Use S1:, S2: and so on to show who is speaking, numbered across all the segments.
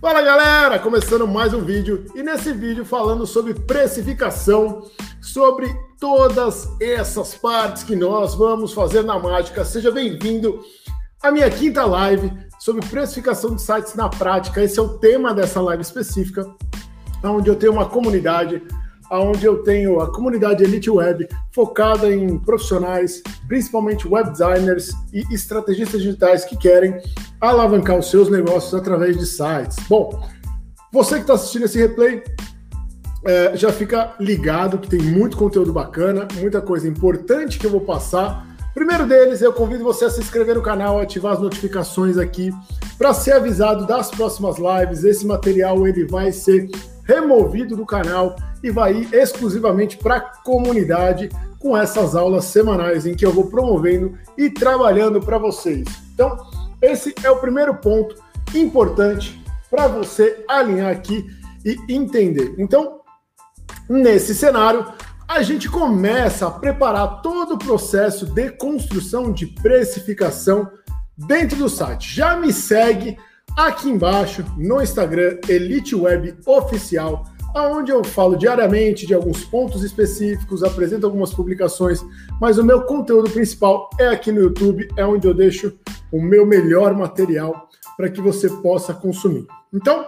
S1: Fala galera, começando mais um vídeo e nesse vídeo falando sobre precificação, sobre todas essas partes que nós vamos fazer na mágica. Seja bem-vindo à minha quinta live sobre precificação de sites na prática. Esse é o tema dessa live específica, onde eu tenho uma comunidade onde eu tenho a comunidade Elite Web focada em profissionais, principalmente web designers e estrategistas digitais que querem alavancar os seus negócios através de sites. Bom, você que está assistindo esse replay, é, já fica ligado que tem muito conteúdo bacana, muita coisa importante que eu vou passar. Primeiro deles, eu convido você a se inscrever no canal, ativar as notificações aqui para ser avisado das próximas lives. Esse material ele vai ser removido do canal e vai ir exclusivamente para a comunidade com essas aulas semanais em que eu vou promovendo e trabalhando para vocês. Então, esse é o primeiro ponto importante para você alinhar aqui e entender. Então, nesse cenário, a gente começa a preparar todo o processo de construção de precificação dentro do site. Já me segue aqui embaixo no Instagram Elite Web Oficial, onde eu falo diariamente de alguns pontos específicos, apresento algumas publicações, mas o meu conteúdo principal é aqui no YouTube, é onde eu deixo o meu melhor material para que você possa consumir. Então,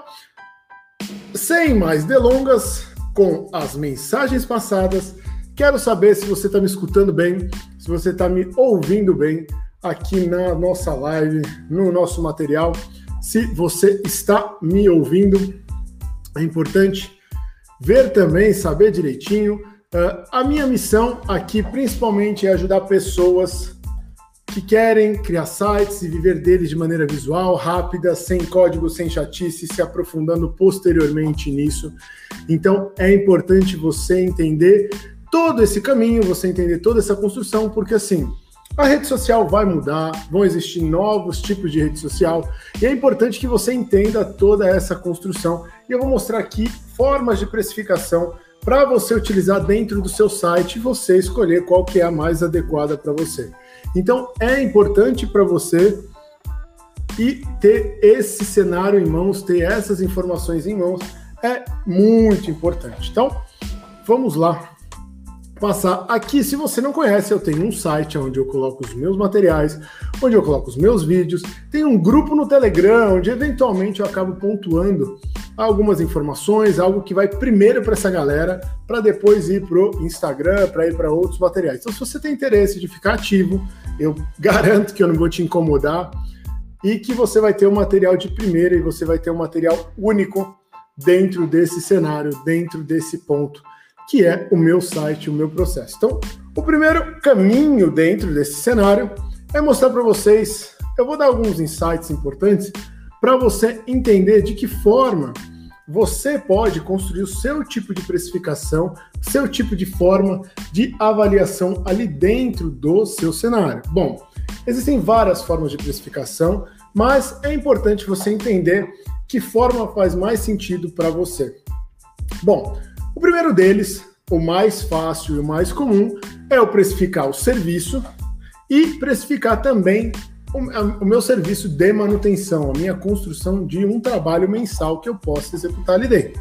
S1: sem mais delongas, com as mensagens passadas, quero saber se você está me escutando bem, se você está me ouvindo bem aqui na nossa live, no nosso material. Se você está me ouvindo, é importante ver também, saber direitinho. Uh, a minha missão aqui, principalmente, é ajudar pessoas que querem criar sites e viver deles de maneira visual, rápida, sem código, sem chatice, se aprofundando posteriormente nisso. Então, é importante você entender todo esse caminho, você entender toda essa construção, porque assim, a rede social vai mudar, vão existir novos tipos de rede social e é importante que você entenda toda essa construção. E eu vou mostrar aqui formas de precificação para você utilizar dentro do seu site e você escolher qual que é a mais adequada para você. Então é importante para você e ter esse cenário em mãos, ter essas informações em mãos é muito importante. Então, vamos lá passar aqui. Se você não conhece, eu tenho um site onde eu coloco os meus materiais, onde eu coloco os meus vídeos. Tem um grupo no Telegram, onde eventualmente eu acabo pontuando algumas informações, algo que vai primeiro para essa galera, para depois ir para o Instagram, para ir para outros materiais. Então, se você tem interesse de ficar ativo, eu garanto que eu não vou te incomodar e que você vai ter um material de primeira e você vai ter um material único dentro desse cenário, dentro desse ponto que é o meu site, o meu processo. Então, o primeiro caminho dentro desse cenário é mostrar para vocês, eu vou dar alguns insights importantes para você entender de que forma você pode construir o seu tipo de precificação, seu tipo de forma de avaliação ali dentro do seu cenário. Bom, existem várias formas de precificação, mas é importante você entender que forma faz mais sentido para você. Bom, o primeiro deles, o mais fácil e o mais comum, é o precificar o serviço e precificar também o, meu serviço de manutenção, a minha construção de um trabalho mensal que eu possa executar ali dentro.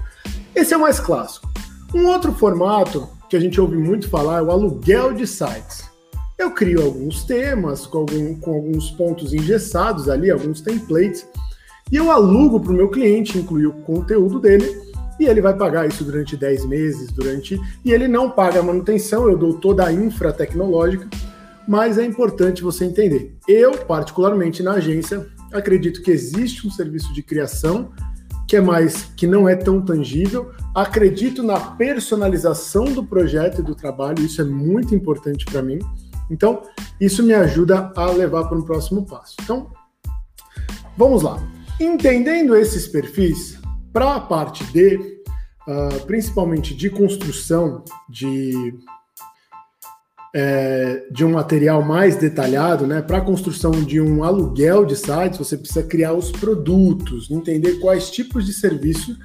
S1: Esse é o mais clássico. Um outro formato que a gente ouve muito falar é o aluguel de sites. Eu crio alguns temas com, algum, com alguns pontos engessados ali, alguns templates, e eu alugo para o meu cliente, incluir o conteúdo dele, e ele vai pagar isso durante 10 meses, durante e ele não paga a manutenção, eu dou toda a infra tecnológica, mas é importante você entender. Eu, particularmente na agência, acredito que existe um serviço de criação que é mais que não é tão tangível. Acredito na personalização do projeto e do trabalho, isso é muito importante para mim. Então, isso me ajuda a levar para um próximo passo. Então, vamos lá. Entendendo esses perfis, para a parte de, uh, principalmente de construção de, é, de um material mais detalhado, né? Para a construção de um aluguel de sites, você precisa criar os produtos, entender quais tipos de serviço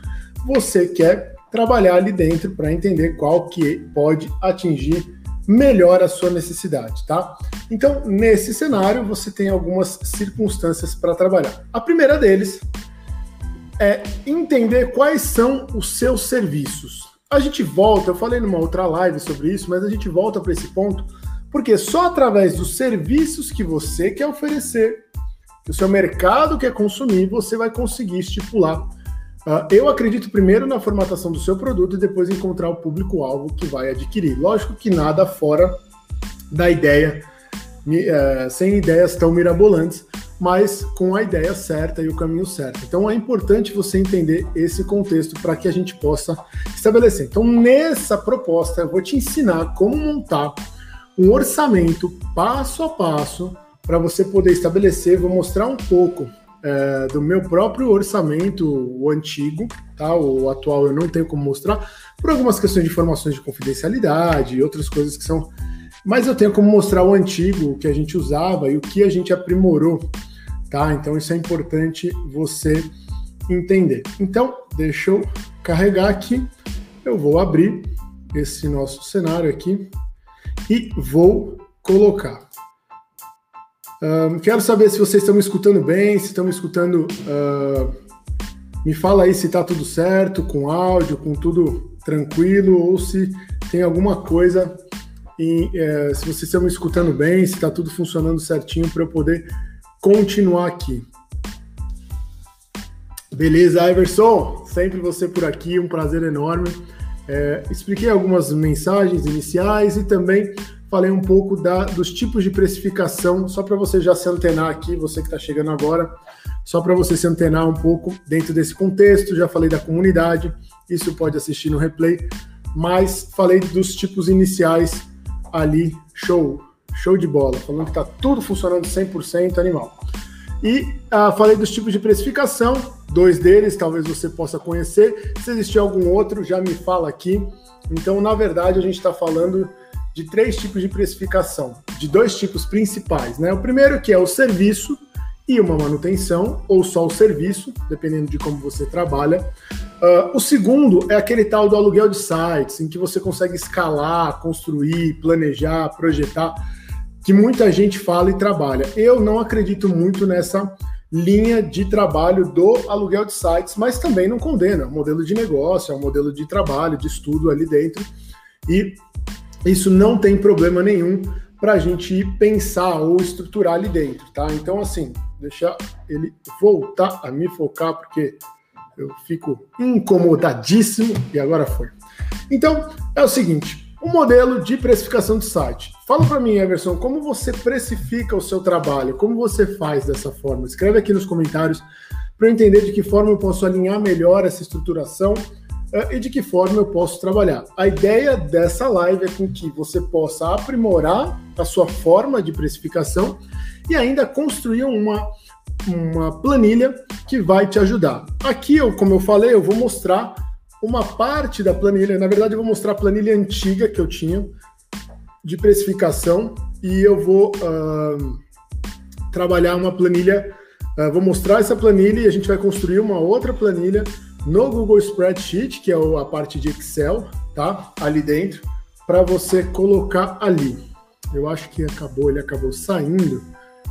S1: você quer trabalhar ali dentro para entender qual que pode atingir melhor a sua necessidade, tá? Então, nesse cenário, você tem algumas circunstâncias para trabalhar. A primeira deles é entender quais são os seus serviços. A gente volta, eu falei numa outra live sobre isso, mas a gente volta para esse ponto, porque só através dos serviços que você quer oferecer, que o seu mercado quer consumir, você vai conseguir estipular. Uh, eu acredito primeiro na formatação do seu produto e depois encontrar o público-alvo que vai adquirir. Lógico que nada fora da ideia, uh, sem ideias tão mirabolantes, mas com a ideia certa e o caminho certo. Então é importante você entender esse contexto para que a gente possa estabelecer. Então, nessa proposta, eu vou te ensinar como montar um orçamento passo a passo para você poder estabelecer. Vou mostrar um pouco é, do meu próprio orçamento, o antigo, tá? O atual eu não tenho como mostrar, por algumas questões de informações de confidencialidade e outras coisas que são. Mas eu tenho como mostrar o antigo, o que a gente usava e o que a gente aprimorou tá? Então isso é importante você entender. Então, deixa eu carregar aqui. Eu vou abrir esse nosso cenário aqui e vou colocar. Um, quero saber se vocês estão me escutando bem, se estão me escutando. Uh, me fala aí se está tudo certo, com áudio, com tudo tranquilo, ou se tem alguma coisa. E, uh, se vocês estão me escutando bem, se está tudo funcionando certinho para eu poder continuar aqui. Beleza, Iverson? Sempre você por aqui, um prazer enorme. É, expliquei algumas mensagens iniciais e também falei um pouco da, dos tipos de precificação, só para você já se antenar aqui, você que está chegando agora, só para você se antenar um pouco dentro desse contexto. Já falei da comunidade, isso pode assistir no replay, mas falei dos tipos iniciais ali, show. Show de bola, falando que está tudo funcionando 100% animal. E uh, falei dos tipos de precificação, dois deles talvez você possa conhecer. Se existir algum outro, já me fala aqui. Então, na verdade, a gente está falando de três tipos de precificação, de dois tipos principais. Né? O primeiro que é o serviço e uma manutenção, ou só o serviço, dependendo de como você trabalha. Uh, o segundo é aquele tal do aluguel de sites, em que você consegue escalar, construir, planejar, projetar que muita gente fala e trabalha. Eu não acredito muito nessa linha de trabalho do aluguel de sites, mas também não condena. É um modelo de negócio, é um modelo de trabalho, de estudo ali dentro. E isso não tem problema nenhum para a gente pensar ou estruturar ali dentro, tá? Então, assim, deixar ele voltar a me focar, porque eu fico incomodadíssimo e agora foi. Então, é o seguinte: o um modelo de precificação de site. Fala para mim, Everson, como você precifica o seu trabalho? Como você faz dessa forma? Escreve aqui nos comentários para eu entender de que forma eu posso alinhar melhor essa estruturação uh, e de que forma eu posso trabalhar. A ideia dessa live é com que você possa aprimorar a sua forma de precificação e ainda construir uma, uma planilha que vai te ajudar. Aqui, eu, como eu falei, eu vou mostrar uma parte da planilha. Na verdade, eu vou mostrar a planilha antiga que eu tinha de precificação e eu vou uh, trabalhar uma planilha, uh, vou mostrar essa planilha e a gente vai construir uma outra planilha no Google Spreadsheet, que é a parte de Excel, tá? Ali dentro, para você colocar ali. Eu acho que acabou, ele acabou saindo,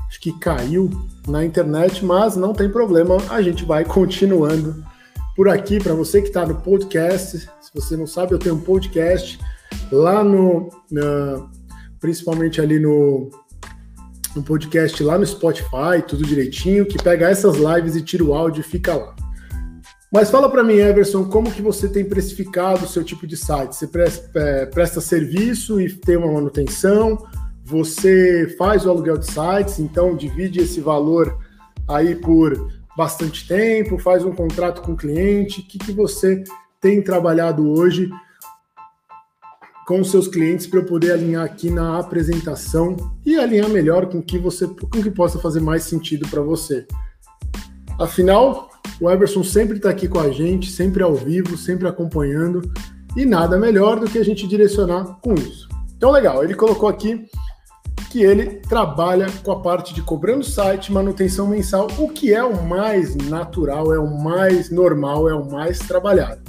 S1: acho que caiu na internet, mas não tem problema, a gente vai continuando por aqui. Para você que está no podcast, se você não sabe, eu tenho um podcast lá no, principalmente ali no, no podcast lá no Spotify, tudo direitinho, que pega essas lives e tira o áudio e fica lá. Mas fala para mim, Everson, como que você tem precificado o seu tipo de site? Você presta, é, presta serviço e tem uma manutenção? Você faz o aluguel de sites, então divide esse valor aí por bastante tempo, faz um contrato com o cliente? O que, que você tem trabalhado hoje com seus clientes para eu poder alinhar aqui na apresentação e alinhar melhor com que você com que possa fazer mais sentido para você. Afinal, o Everson sempre está aqui com a gente, sempre ao vivo, sempre acompanhando e nada melhor do que a gente direcionar com isso. Então, legal, ele colocou aqui que ele trabalha com a parte de cobrando site, manutenção mensal, o que é o mais natural, é o mais normal, é o mais trabalhado.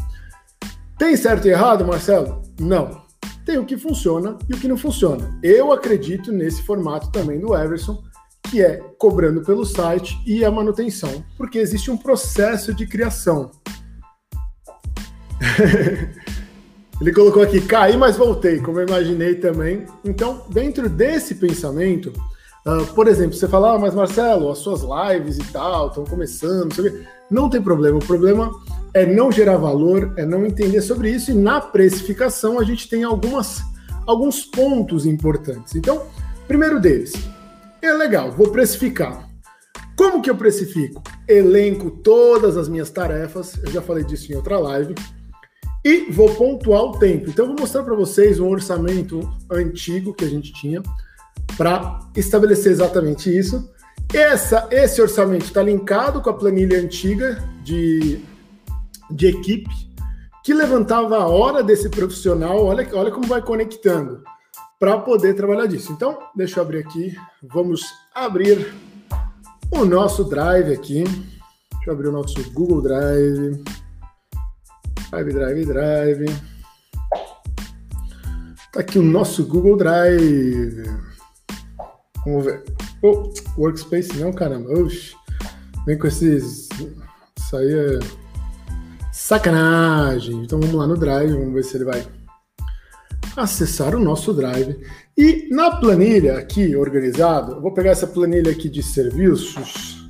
S1: Tem certo e errado, Marcelo? Não tem o que funciona e o que não funciona. Eu acredito nesse formato também do Everson, que é cobrando pelo site e a manutenção, porque existe um processo de criação. Ele colocou aqui, caí, mas voltei, como eu imaginei também. Então, dentro desse pensamento, uh, por exemplo, você fala, ah, mas Marcelo, as suas lives e tal estão começando, não tem problema. O problema é não gerar valor, é não entender sobre isso, e na precificação a gente tem algumas, alguns pontos importantes. Então, primeiro deles, é legal, vou precificar. Como que eu precifico? Elenco todas as minhas tarefas, eu já falei disso em outra live e vou pontuar o tempo. Então, vou mostrar para vocês um orçamento antigo que a gente tinha para estabelecer exatamente isso. Essa, esse orçamento está linkado com a planilha antiga de, de equipe, que levantava a hora desse profissional. Olha, olha como vai conectando para poder trabalhar disso. Então, deixa eu abrir aqui. Vamos abrir o nosso Drive aqui. Deixa eu abrir o nosso Google Drive. Drive, Drive, Drive. Tá aqui o nosso Google Drive. Vamos ver. Oh, workspace não, caramba. Oxi. Vem com esses. Isso aí é sacanagem. Então vamos lá no Drive, vamos ver se ele vai acessar o nosso Drive. E na planilha aqui, organizado, eu vou pegar essa planilha aqui de serviços.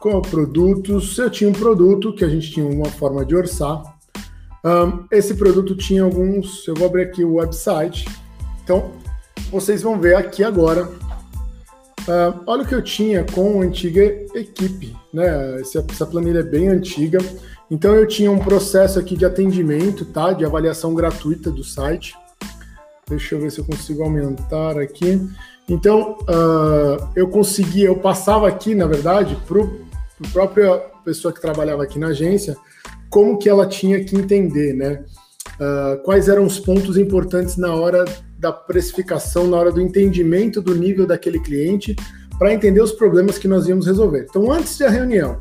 S1: Qual produtos? Eu tinha um produto que a gente tinha uma forma de orçar. Um, esse produto tinha alguns. Eu vou abrir aqui o website. Então, vocês vão ver aqui agora. Uh, olha o que eu tinha com a antiga equipe. Né? Essa, essa planilha é bem antiga. Então, eu tinha um processo aqui de atendimento, tá? De avaliação gratuita do site. Deixa eu ver se eu consigo aumentar aqui. Então, uh, eu conseguia, eu passava aqui, na verdade, para a própria pessoa que trabalhava aqui na agência, como que ela tinha que entender, né? Uh, quais eram os pontos importantes na hora da precificação, na hora do entendimento do nível daquele cliente, para entender os problemas que nós íamos resolver. Então, antes da reunião,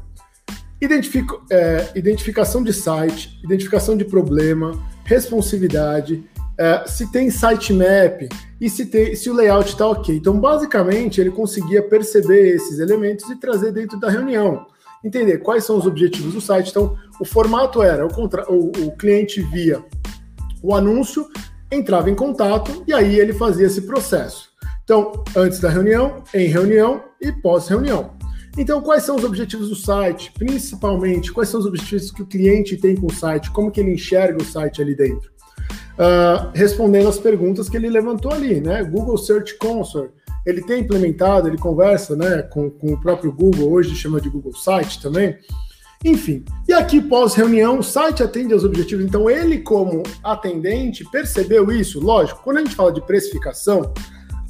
S1: identifico, é, identificação de site, identificação de problema, responsividade, é, se tem sitemap e se, tem, se o layout está ok. Então, basicamente, ele conseguia perceber esses elementos e trazer dentro da reunião entender quais são os objetivos do site. Então, o formato era: o, contra... o, o cliente via o anúncio, entrava em contato e aí ele fazia esse processo. Então, antes da reunião, em reunião e pós-reunião. Então, quais são os objetivos do site? Principalmente, quais são os objetivos que o cliente tem com o site? Como que ele enxerga o site ali dentro? Uh, respondendo as perguntas que ele levantou ali, né? Google Search Console ele tem implementado, ele conversa né, com, com o próprio Google, hoje chama de Google Site também. Enfim, e aqui pós-reunião, o site atende aos objetivos. Então, ele, como atendente, percebeu isso. Lógico, quando a gente fala de precificação,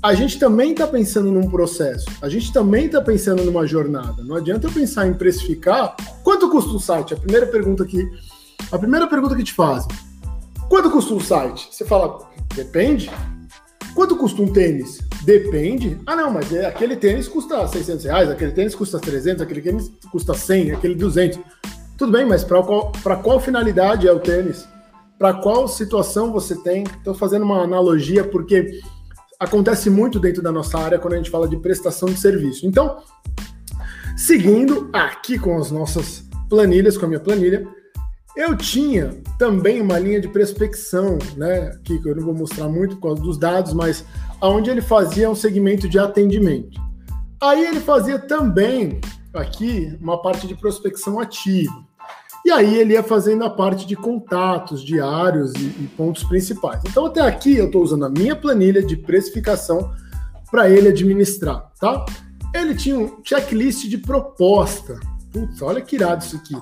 S1: a gente também está pensando num processo, a gente também está pensando numa jornada. Não adianta eu pensar em precificar. Quanto custa um site? A primeira pergunta que, a primeira pergunta que te fazem. Quanto custa um site? Você fala, depende. Quanto custa um tênis? Depende. Ah, não, mas é, aquele tênis custa 600 reais, aquele tênis custa 300, aquele tênis custa 100, aquele 200. Tudo bem, mas para qual, qual finalidade é o tênis? Para qual situação você tem? Estou fazendo uma analogia porque acontece muito dentro da nossa área quando a gente fala de prestação de serviço. Então, seguindo aqui com as nossas planilhas, com a minha planilha, eu tinha também uma linha de prospecção, né? Que eu não vou mostrar muito por causa dos dados, mas onde ele fazia um segmento de atendimento. Aí ele fazia também aqui uma parte de prospecção ativa. E aí ele ia fazendo a parte de contatos diários e, e pontos principais. Então até aqui eu estou usando a minha planilha de precificação para ele administrar, tá? Ele tinha um checklist de proposta. Putz, olha que irado isso aqui.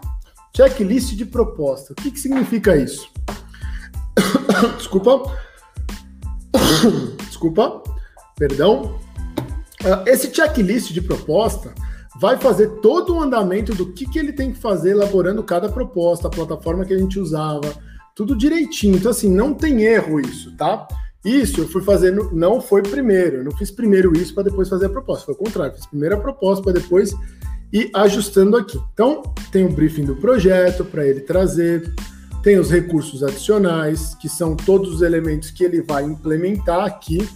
S1: Checklist de proposta. O que, que significa isso? Desculpa. Desculpa. Perdão. Ah, esse checklist de proposta vai fazer todo o andamento do que, que ele tem que fazer elaborando cada proposta, a plataforma que a gente usava, tudo direitinho. Então, assim, não tem erro isso, tá? Isso eu fui fazendo, não foi primeiro. Eu não fiz primeiro isso para depois fazer a proposta. Foi o contrário, fiz primeiro a proposta para depois e ajustando aqui. Então, tem o briefing do projeto para ele trazer, tem os recursos adicionais, que são todos os elementos que ele vai implementar aqui,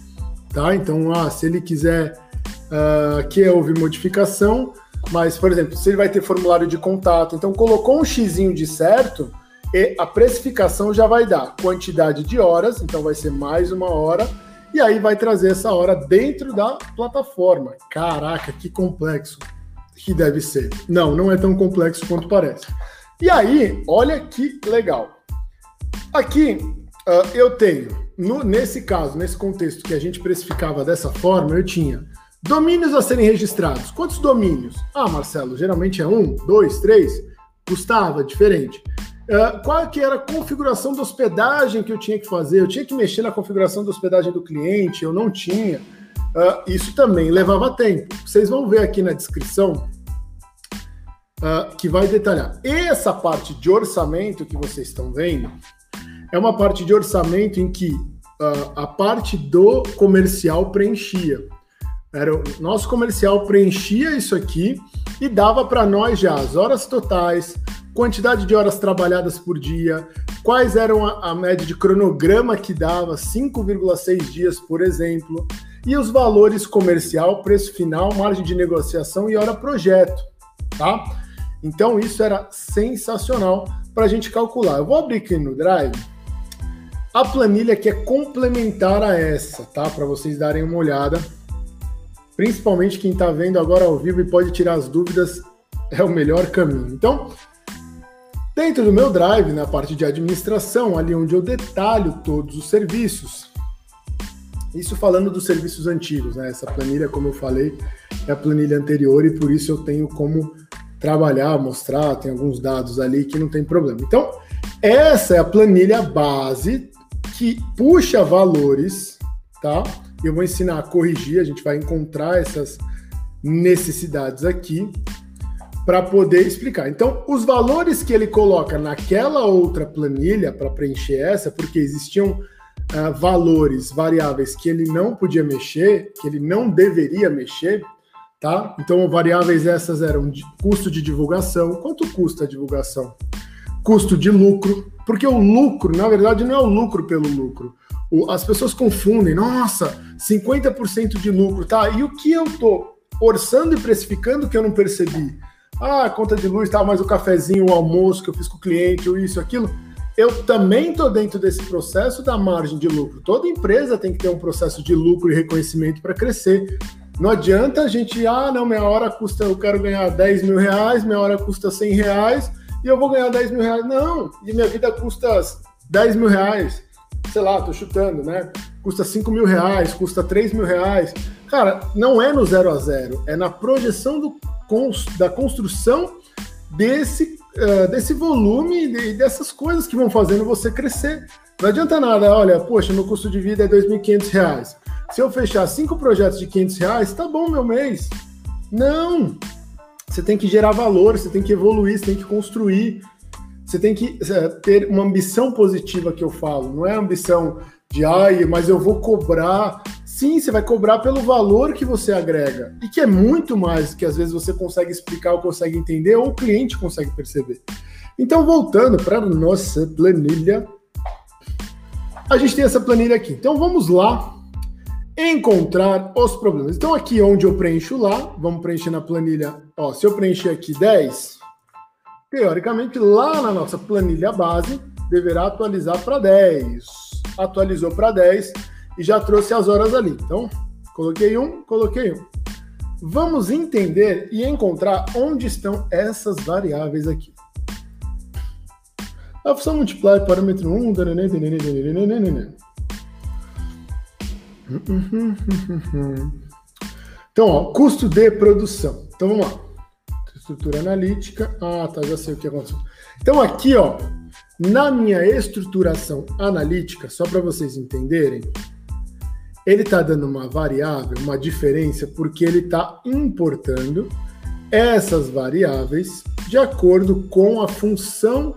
S1: tá? Então, ah, se ele quiser uh, que houve modificação, mas, por exemplo, se ele vai ter formulário de contato, então colocou um xizinho de certo, e a precificação já vai dar quantidade de horas, então vai ser mais uma hora, e aí vai trazer essa hora dentro da plataforma. Caraca, que complexo que deve ser. Não, não é tão complexo quanto parece. E aí, olha que legal. Aqui uh, eu tenho, no, nesse caso, nesse contexto que a gente precificava dessa forma, eu tinha domínios a serem registrados. Quantos domínios? Ah, Marcelo, geralmente é um, dois, três. Gustavo, é diferente. Uh, qual que era a configuração da hospedagem que eu tinha que fazer? Eu tinha que mexer na configuração da hospedagem do cliente, eu não tinha. Uh, isso também levava tempo. Vocês vão ver aqui na descrição uh, que vai detalhar. Essa parte de orçamento que vocês estão vendo é uma parte de orçamento em que a parte do comercial preenchia. Era o nosso comercial preenchia isso aqui e dava para nós já as horas totais, quantidade de horas trabalhadas por dia, quais eram a, a média de cronograma que dava, 5,6 dias, por exemplo, e os valores comercial, preço final, margem de negociação e hora projeto, tá? Então isso era sensacional para a gente calcular. Eu vou abrir aqui no Drive a planilha que é complementar a essa, tá? Para vocês darem uma olhada. Principalmente quem está vendo agora ao vivo e pode tirar as dúvidas, é o melhor caminho. Então, Dentro do meu Drive, na parte de administração, ali onde eu detalho todos os serviços, isso falando dos serviços antigos, né? Essa planilha, como eu falei, é a planilha anterior e por isso eu tenho como trabalhar, mostrar, tem alguns dados ali que não tem problema. Então, essa é a planilha base que puxa valores, tá? Eu vou ensinar a corrigir, a gente vai encontrar essas necessidades aqui para poder explicar. Então, os valores que ele coloca naquela outra planilha para preencher essa, porque existiam uh, valores variáveis que ele não podia mexer, que ele não deveria mexer, tá? Então, variáveis essas eram de custo de divulgação. Quanto custa a divulgação? Custo de lucro, porque o lucro, na verdade, não é o lucro pelo lucro. O, as pessoas confundem, nossa, 50% de lucro, tá? E o que eu tô orçando e precificando que eu não percebi? ah, conta de luz, tal, mas o cafezinho, o almoço que eu fiz com o cliente, ou isso, aquilo. Eu também estou dentro desse processo da margem de lucro. Toda empresa tem que ter um processo de lucro e reconhecimento para crescer. Não adianta a gente, ah, não, minha hora custa, eu quero ganhar 10 mil reais, minha hora custa 100 reais e eu vou ganhar 10 mil reais. Não, e minha vida custa 10 mil reais. Sei lá, tô chutando, né? Custa 5 mil reais, custa 3 mil reais. Cara, não é no zero a zero, é na projeção do da construção desse, uh, desse volume e dessas coisas que vão fazendo você crescer. Não adianta nada, olha, poxa, meu custo de vida é R$ 2.500. Se eu fechar cinco projetos de 500 reais, tá bom meu mês. Não! Você tem que gerar valor, você tem que evoluir, você tem que construir, você tem que é, ter uma ambição positiva que eu falo. Não é ambição de, ai, mas eu vou cobrar Sim, você vai cobrar pelo valor que você agrega. E que é muito mais que às vezes você consegue explicar ou consegue entender, ou o cliente consegue perceber. Então, voltando para nossa planilha, a gente tem essa planilha aqui. Então, vamos lá encontrar os problemas. Então, aqui onde eu preencho lá, vamos preencher na planilha. Ó, se eu preencher aqui 10, teoricamente, lá na nossa planilha base, deverá atualizar para 10. Atualizou para 10 e já trouxe as horas ali. Então, coloquei um, coloquei um. Vamos entender e encontrar onde estão essas variáveis aqui. A função multiply parâmetro 1. Então, ó, custo de produção. Então vamos lá. Estrutura analítica. Ah, tá, já sei o que aconteceu. Então aqui, ó, na minha estruturação analítica, só para vocês entenderem, ele está dando uma variável, uma diferença, porque ele está importando essas variáveis de acordo com a função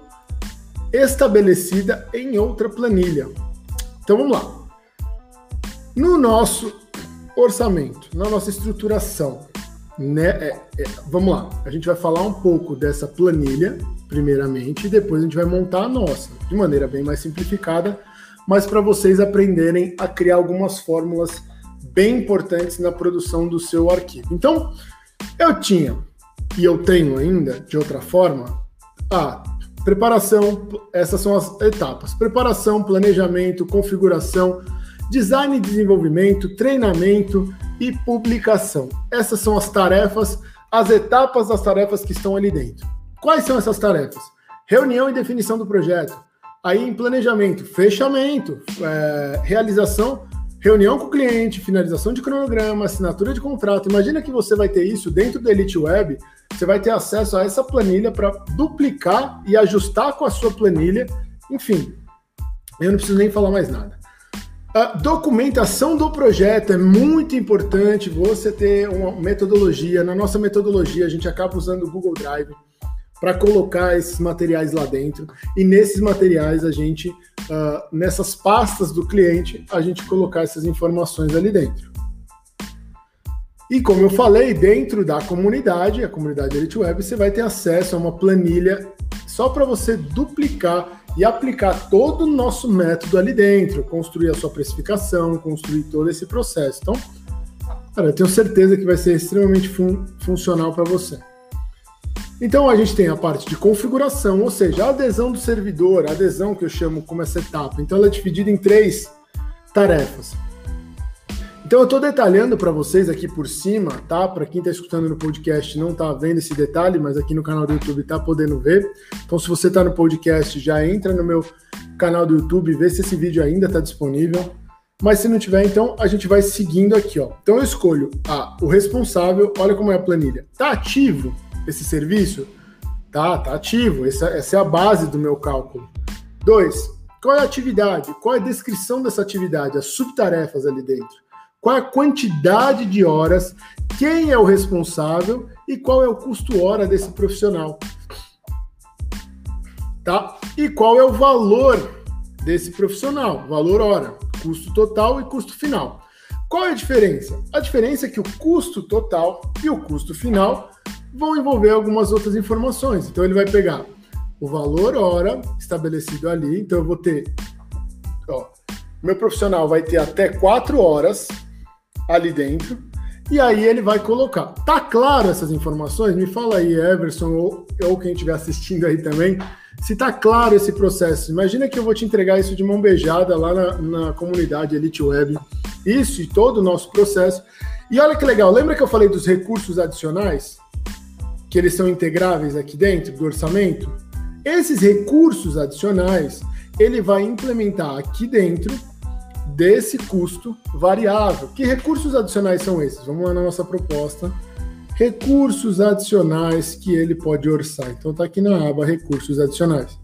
S1: estabelecida em outra planilha. Então vamos lá. No nosso orçamento, na nossa estruturação, né, é, é, vamos lá, a gente vai falar um pouco dessa planilha, primeiramente, e depois a gente vai montar a nossa, de maneira bem mais simplificada, mas para vocês aprenderem a criar algumas fórmulas bem importantes na produção do seu arquivo. Então, eu tinha e eu tenho ainda, de outra forma, a preparação, essas são as etapas: preparação, planejamento, configuração, design e desenvolvimento, treinamento e publicação. Essas são as tarefas, as etapas das tarefas que estão ali dentro. Quais são essas tarefas? Reunião e definição do projeto. Aí em planejamento, fechamento, é, realização, reunião com o cliente, finalização de cronograma, assinatura de contrato. Imagina que você vai ter isso dentro do Elite Web, você vai ter acesso a essa planilha para duplicar e ajustar com a sua planilha. Enfim, eu não preciso nem falar mais nada. A documentação do projeto é muito importante você ter uma metodologia. Na nossa metodologia, a gente acaba usando o Google Drive para colocar esses materiais lá dentro. E nesses materiais, a gente, uh, nessas pastas do cliente, a gente colocar essas informações ali dentro. E como eu falei, dentro da comunidade, a comunidade Elite Web, você vai ter acesso a uma planilha só para você duplicar e aplicar todo o nosso método ali dentro, construir a sua precificação, construir todo esse processo. Então, cara, eu tenho certeza que vai ser extremamente fun funcional para você. Então a gente tem a parte de configuração, ou seja, a adesão do servidor, a adesão que eu chamo como essa etapa. Então ela é dividida em três tarefas. Então eu estou detalhando para vocês aqui por cima, tá? Para quem está escutando no podcast não está vendo esse detalhe, mas aqui no canal do YouTube está podendo ver. Então se você está no podcast, já entra no meu canal do YouTube, vê se esse vídeo ainda está disponível. Mas se não tiver, então a gente vai seguindo aqui, ó. Então eu escolho a, o responsável, olha como é a planilha. Tá ativo esse serviço? Tá, tá ativo. Essa, essa é a base do meu cálculo. Dois, qual é a atividade? Qual é a descrição dessa atividade? As subtarefas ali dentro. Qual é a quantidade de horas? Quem é o responsável? E qual é o custo hora desse profissional? Tá? E qual é o valor desse profissional? Valor hora, custo total e custo final. Qual é a diferença? A diferença é que o custo total e o custo final vão envolver algumas outras informações. Então ele vai pegar o valor hora estabelecido ali. Então eu vou ter, ó, meu profissional vai ter até quatro horas ali dentro. E aí ele vai colocar. Tá claro essas informações? Me fala aí, Everson, ou, ou quem estiver assistindo aí também, se tá claro esse processo. Imagina que eu vou te entregar isso de mão beijada lá na, na comunidade Elite Web. Isso e todo o nosso processo. E olha que legal, lembra que eu falei dos recursos adicionais? Que eles são integráveis aqui dentro do orçamento? Esses recursos adicionais, ele vai implementar aqui dentro desse custo variável. Que recursos adicionais são esses? Vamos lá na nossa proposta. Recursos adicionais que ele pode orçar. Então está aqui na aba Recursos Adicionais.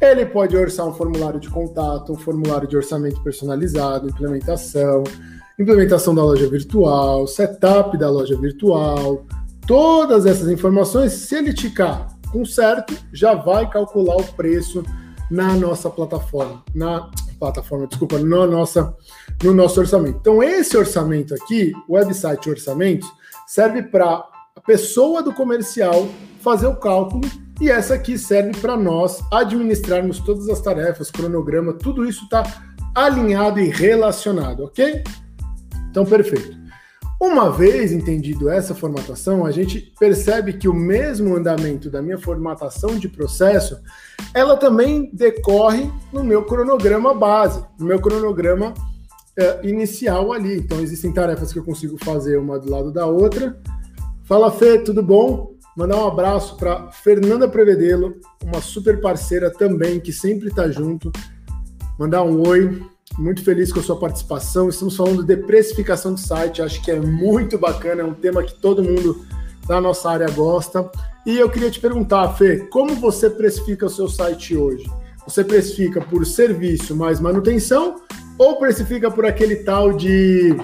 S1: Ele pode orçar um formulário de contato, um formulário de orçamento personalizado, implementação, implementação da loja virtual, setup da loja virtual. Todas essas informações, se ele ticar com certo, já vai calcular o preço na nossa plataforma, na plataforma, desculpa, no, nossa, no nosso orçamento. Então, esse orçamento aqui, o website orçamentos, serve para a pessoa do comercial fazer o cálculo e essa aqui serve para nós administrarmos todas as tarefas, cronograma, tudo isso está alinhado e relacionado, ok? Então, perfeito. Uma vez entendido essa formatação, a gente percebe que o mesmo andamento da minha formatação de processo, ela também decorre no meu cronograma base, no meu cronograma é, inicial ali. Então, existem tarefas que eu consigo fazer uma do lado da outra. Fala, Fê, tudo bom? Mandar um abraço para Fernanda Prevedelo, uma super parceira também, que sempre está junto. Mandar um oi. Muito feliz com a sua participação. Estamos falando de precificação de site, acho que é muito bacana, é um tema que todo mundo da nossa área gosta. E eu queria te perguntar, Fê, como você precifica o seu site hoje? Você precifica por serviço mais manutenção ou precifica por aquele tal de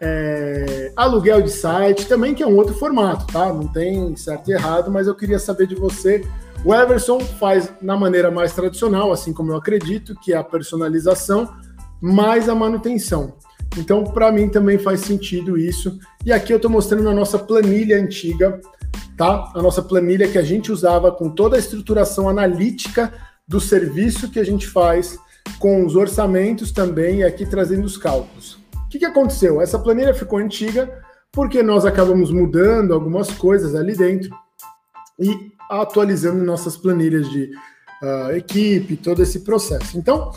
S1: é, aluguel de site, também que é um outro formato, tá? Não tem certo e errado, mas eu queria saber de você. O Everson faz na maneira mais tradicional, assim como eu acredito, que é a personalização mais a manutenção. Então, para mim também faz sentido isso. E aqui eu estou mostrando a nossa planilha antiga, tá? A nossa planilha que a gente usava com toda a estruturação analítica do serviço que a gente faz, com os orçamentos também, e aqui trazendo os cálculos. O que, que aconteceu? Essa planilha ficou antiga porque nós acabamos mudando algumas coisas ali dentro e atualizando nossas planilhas de uh, equipe, todo esse processo. Então,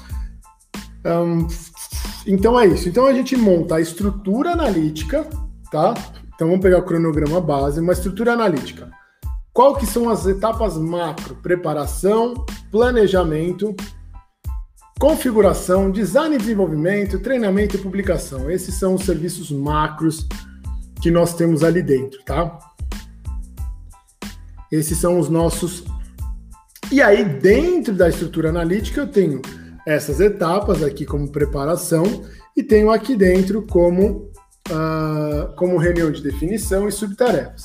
S1: um, então é isso. Então a gente monta a estrutura analítica, tá? Então vamos pegar o cronograma base, uma estrutura analítica. Qual que são as etapas macro? Preparação, planejamento, configuração, design e desenvolvimento, treinamento e publicação. Esses são os serviços macros que nós temos ali dentro, tá? Esses são os nossos. E aí, dentro da estrutura analítica, eu tenho essas etapas aqui como preparação e tenho aqui dentro como, uh, como reunião de definição e subtarefas.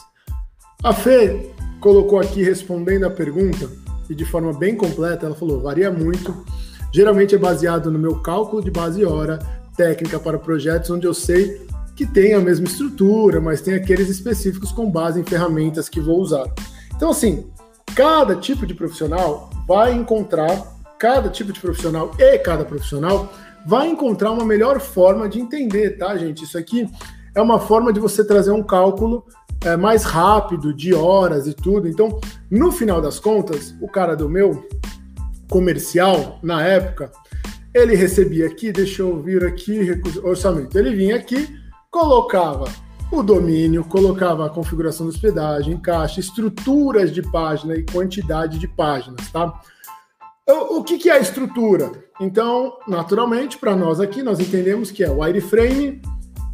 S1: A Fê colocou aqui respondendo a pergunta e de forma bem completa, ela falou: varia muito. Geralmente é baseado no meu cálculo de base e hora, técnica para projetos onde eu sei que tem a mesma estrutura, mas tem aqueles específicos com base em ferramentas que vou usar. Então, assim, cada tipo de profissional vai encontrar, cada tipo de profissional e cada profissional vai encontrar uma melhor forma de entender, tá, gente? Isso aqui é uma forma de você trazer um cálculo é, mais rápido, de horas e tudo. Então, no final das contas, o cara do meu comercial, na época, ele recebia aqui, deixa eu vir aqui, orçamento. Ele vinha aqui, colocava o domínio, colocava a configuração da hospedagem, caixa, estruturas de página e quantidade de páginas, tá? O, o que, que é a estrutura? Então, naturalmente, para nós aqui, nós entendemos que é wireframe,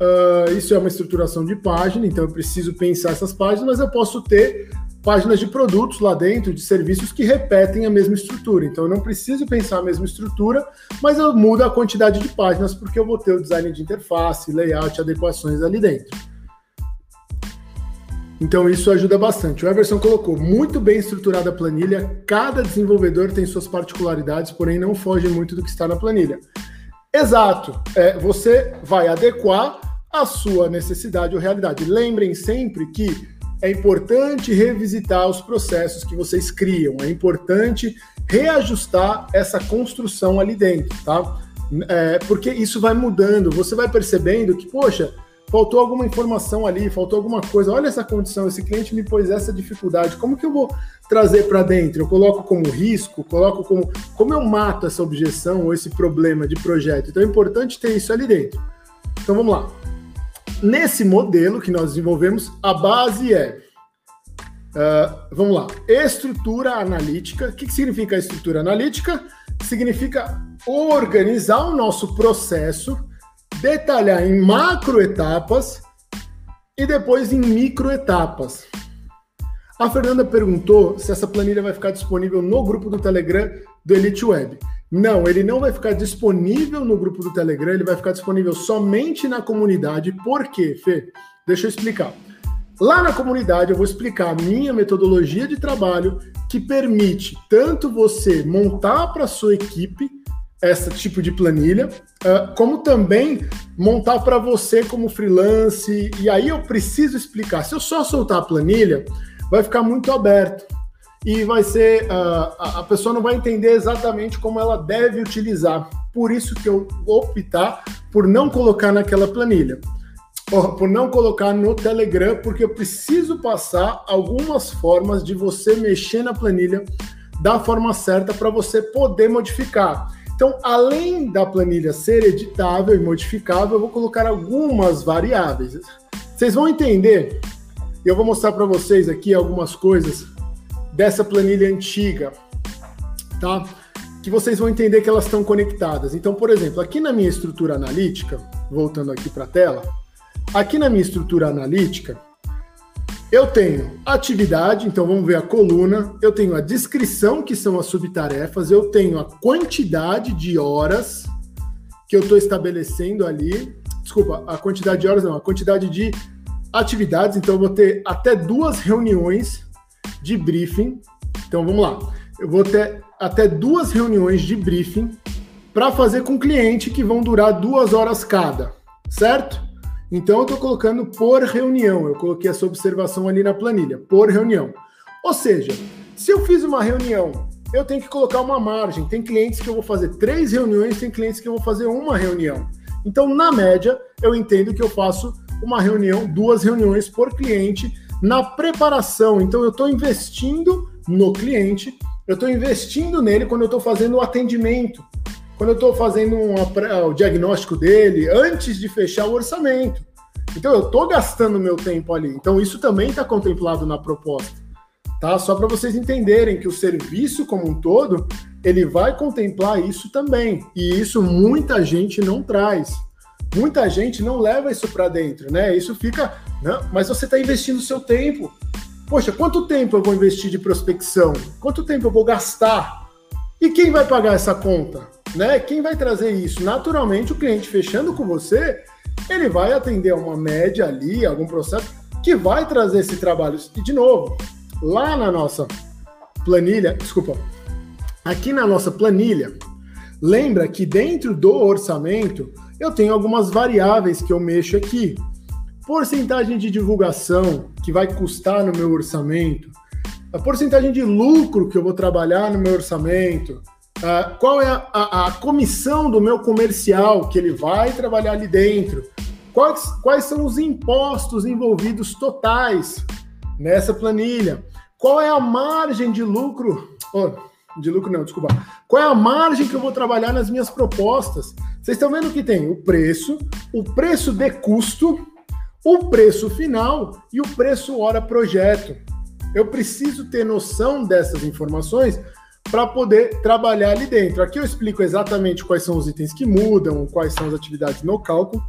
S1: Uh, isso é uma estruturação de página, então eu preciso pensar essas páginas, mas eu posso ter páginas de produtos lá dentro, de serviços que repetem a mesma estrutura. Então eu não preciso pensar a mesma estrutura, mas eu mudo a quantidade de páginas porque eu vou ter o design de interface, layout, adequações ali dentro. Então isso ajuda bastante. O Everson colocou muito bem estruturada a planilha, cada desenvolvedor tem suas particularidades, porém não foge muito do que está na planilha. Exato. É, você vai adequar a sua necessidade ou realidade. Lembrem sempre que é importante revisitar os processos que vocês criam, é importante reajustar essa construção ali dentro, tá? É, porque isso vai mudando, você vai percebendo que, poxa, faltou alguma informação ali, faltou alguma coisa. Olha essa condição, esse cliente me pôs essa dificuldade. Como que eu vou trazer para dentro? Eu coloco como risco, coloco como como eu mato essa objeção ou esse problema de projeto. Então é importante ter isso ali dentro. Então vamos lá. Nesse modelo que nós desenvolvemos, a base é. Uh, vamos lá. Estrutura analítica. O que, que significa estrutura analítica? Significa organizar o nosso processo, detalhar em macro etapas e depois em micro etapas. A Fernanda perguntou se essa planilha vai ficar disponível no grupo do Telegram do Elite Web. Não, ele não vai ficar disponível no grupo do Telegram, ele vai ficar disponível somente na comunidade. Por quê, Fê? Deixa eu explicar. Lá na comunidade eu vou explicar a minha metodologia de trabalho que permite tanto você montar para sua equipe esse tipo de planilha, ah, como também montar para você como freelance. E aí eu preciso explicar. Se eu só soltar a planilha, vai ficar muito aberto e vai ser uh, a pessoa não vai entender exatamente como ela deve utilizar. Por isso que eu vou optar por não colocar naquela planilha, por não colocar no Telegram, porque eu preciso passar algumas formas de você mexer na planilha da forma certa para você poder modificar. Então, além da planilha ser editável e modificável, eu vou colocar algumas variáveis. Vocês vão entender. Eu vou mostrar para vocês aqui algumas coisas dessa planilha antiga, tá? Que vocês vão entender que elas estão conectadas. Então, por exemplo, aqui na minha estrutura analítica, voltando aqui para a tela, aqui na minha estrutura analítica, eu tenho atividade, então vamos ver a coluna, eu tenho a descrição, que são as subtarefas, eu tenho a quantidade de horas que eu estou estabelecendo ali. Desculpa, a quantidade de horas não, a quantidade de atividades, então eu vou ter até duas reuniões de briefing. Então vamos lá. Eu vou ter até duas reuniões de briefing para fazer com o cliente que vão durar duas horas cada, certo? Então eu estou colocando por reunião. Eu coloquei essa observação ali na planilha, por reunião. Ou seja, se eu fiz uma reunião, eu tenho que colocar uma margem. Tem clientes que eu vou fazer três reuniões, tem clientes que eu vou fazer uma reunião. Então, na média, eu entendo que eu faço uma reunião, duas reuniões por cliente na preparação. Então, eu estou investindo no cliente, eu estou investindo nele quando eu estou fazendo o atendimento, quando eu estou fazendo o diagnóstico dele, antes de fechar o orçamento. Então, eu estou gastando meu tempo ali. Então, isso também está contemplado na proposta. Tá? Só para vocês entenderem que o serviço como um todo, ele vai contemplar isso também. E isso muita gente não traz. Muita gente não leva isso para dentro, né? Isso fica, né? mas você está investindo seu tempo. Poxa, quanto tempo eu vou investir de prospecção? Quanto tempo eu vou gastar? E quem vai pagar essa conta? Né? Quem vai trazer isso? Naturalmente, o cliente fechando com você, ele vai atender a uma média ali, algum processo que vai trazer esse trabalho. E de novo, lá na nossa planilha, desculpa, aqui na nossa planilha, lembra que dentro do orçamento eu tenho algumas variáveis que eu mexo aqui. Porcentagem de divulgação que vai custar no meu orçamento, a porcentagem de lucro que eu vou trabalhar no meu orçamento, uh, qual é a, a, a, comissão do meu comercial que ele vai trabalhar ali dentro, quais, quais são os impostos envolvidos totais nessa planilha, qual é a margem de lucro. Oh, de lucro não, desculpa. Qual é a margem que eu vou trabalhar nas minhas propostas? Vocês estão vendo que tem o preço, o preço de custo, o preço final e o preço hora projeto. Eu preciso ter noção dessas informações para poder trabalhar ali dentro. Aqui eu explico exatamente quais são os itens que mudam, quais são as atividades no cálculo.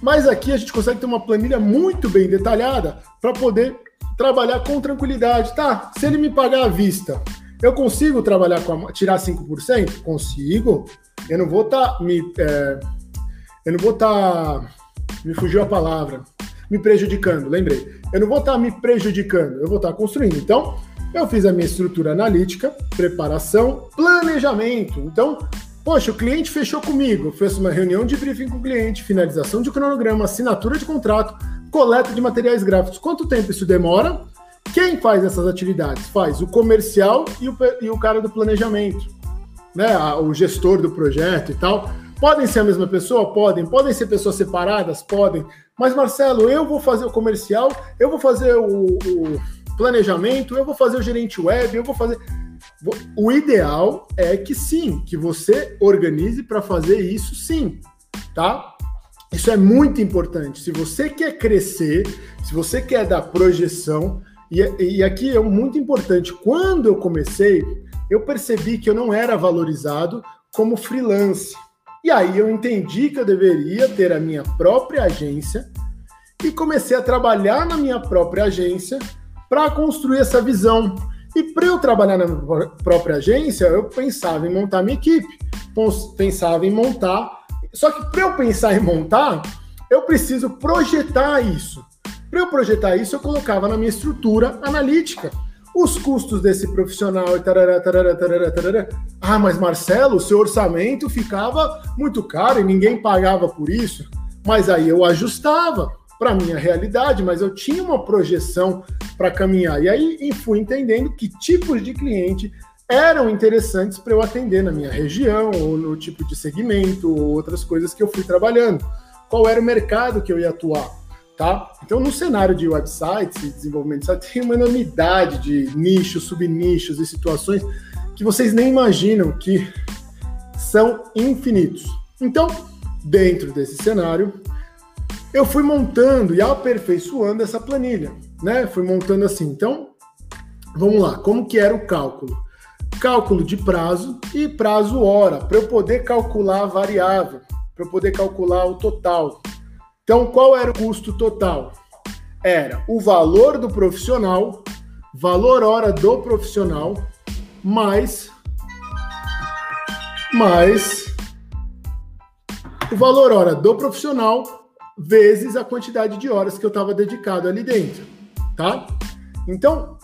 S1: Mas aqui a gente consegue ter uma planilha muito bem detalhada para poder trabalhar com tranquilidade. Tá, se ele me pagar à vista, eu consigo trabalhar com a, tirar 5%? Consigo. Eu não vou estar tá me. É, eu não vou estar. Tá, me fugiu a palavra. Me prejudicando, lembrei. Eu não vou estar tá me prejudicando, eu vou estar tá construindo. Então, eu fiz a minha estrutura analítica, preparação, planejamento. Então, poxa, o cliente fechou comigo, fez uma reunião de briefing com o cliente, finalização de cronograma, assinatura de contrato, coleta de materiais gráficos. Quanto tempo isso demora? Quem faz essas atividades? Faz o comercial e o, e o cara do planejamento, né? O gestor do projeto e tal. Podem ser a mesma pessoa? Podem. Podem ser pessoas separadas? Podem. Mas, Marcelo, eu vou fazer o comercial, eu vou fazer o, o planejamento, eu vou fazer o gerente web, eu vou fazer. O ideal é que sim, que você organize para fazer isso sim, tá? Isso é muito importante. Se você quer crescer, se você quer dar projeção, e, e aqui é muito importante, quando eu comecei, eu percebi que eu não era valorizado como freelance. E aí eu entendi que eu deveria ter a minha própria agência e comecei a trabalhar na minha própria agência para construir essa visão. E para eu trabalhar na minha própria agência, eu pensava em montar minha equipe, pensava em montar. Só que para eu pensar em montar, eu preciso projetar isso. Para eu projetar isso, eu colocava na minha estrutura analítica os custos desse profissional e tarará, tarará, tarará, tarará. Ah, mas Marcelo, seu orçamento ficava muito caro e ninguém pagava por isso. Mas aí eu ajustava para minha realidade, mas eu tinha uma projeção para caminhar. E aí fui entendendo que tipos de cliente eram interessantes para eu atender na minha região, ou no tipo de segmento, ou outras coisas que eu fui trabalhando. Qual era o mercado que eu ia atuar? Tá? Então, no cenário de websites e desenvolvimento de sites, tem uma enormidade de nichos, subnichos e situações que vocês nem imaginam que são infinitos. Então, dentro desse cenário, eu fui montando e aperfeiçoando essa planilha, né? Fui montando assim. Então, vamos lá, como que era o cálculo? Cálculo de prazo e prazo hora, para eu poder calcular a variável, para eu poder calcular o total. Então, qual era o custo total? Era o valor do profissional, valor hora do profissional, mais mais o valor hora do profissional vezes a quantidade de horas que eu estava dedicado ali dentro, tá? Então,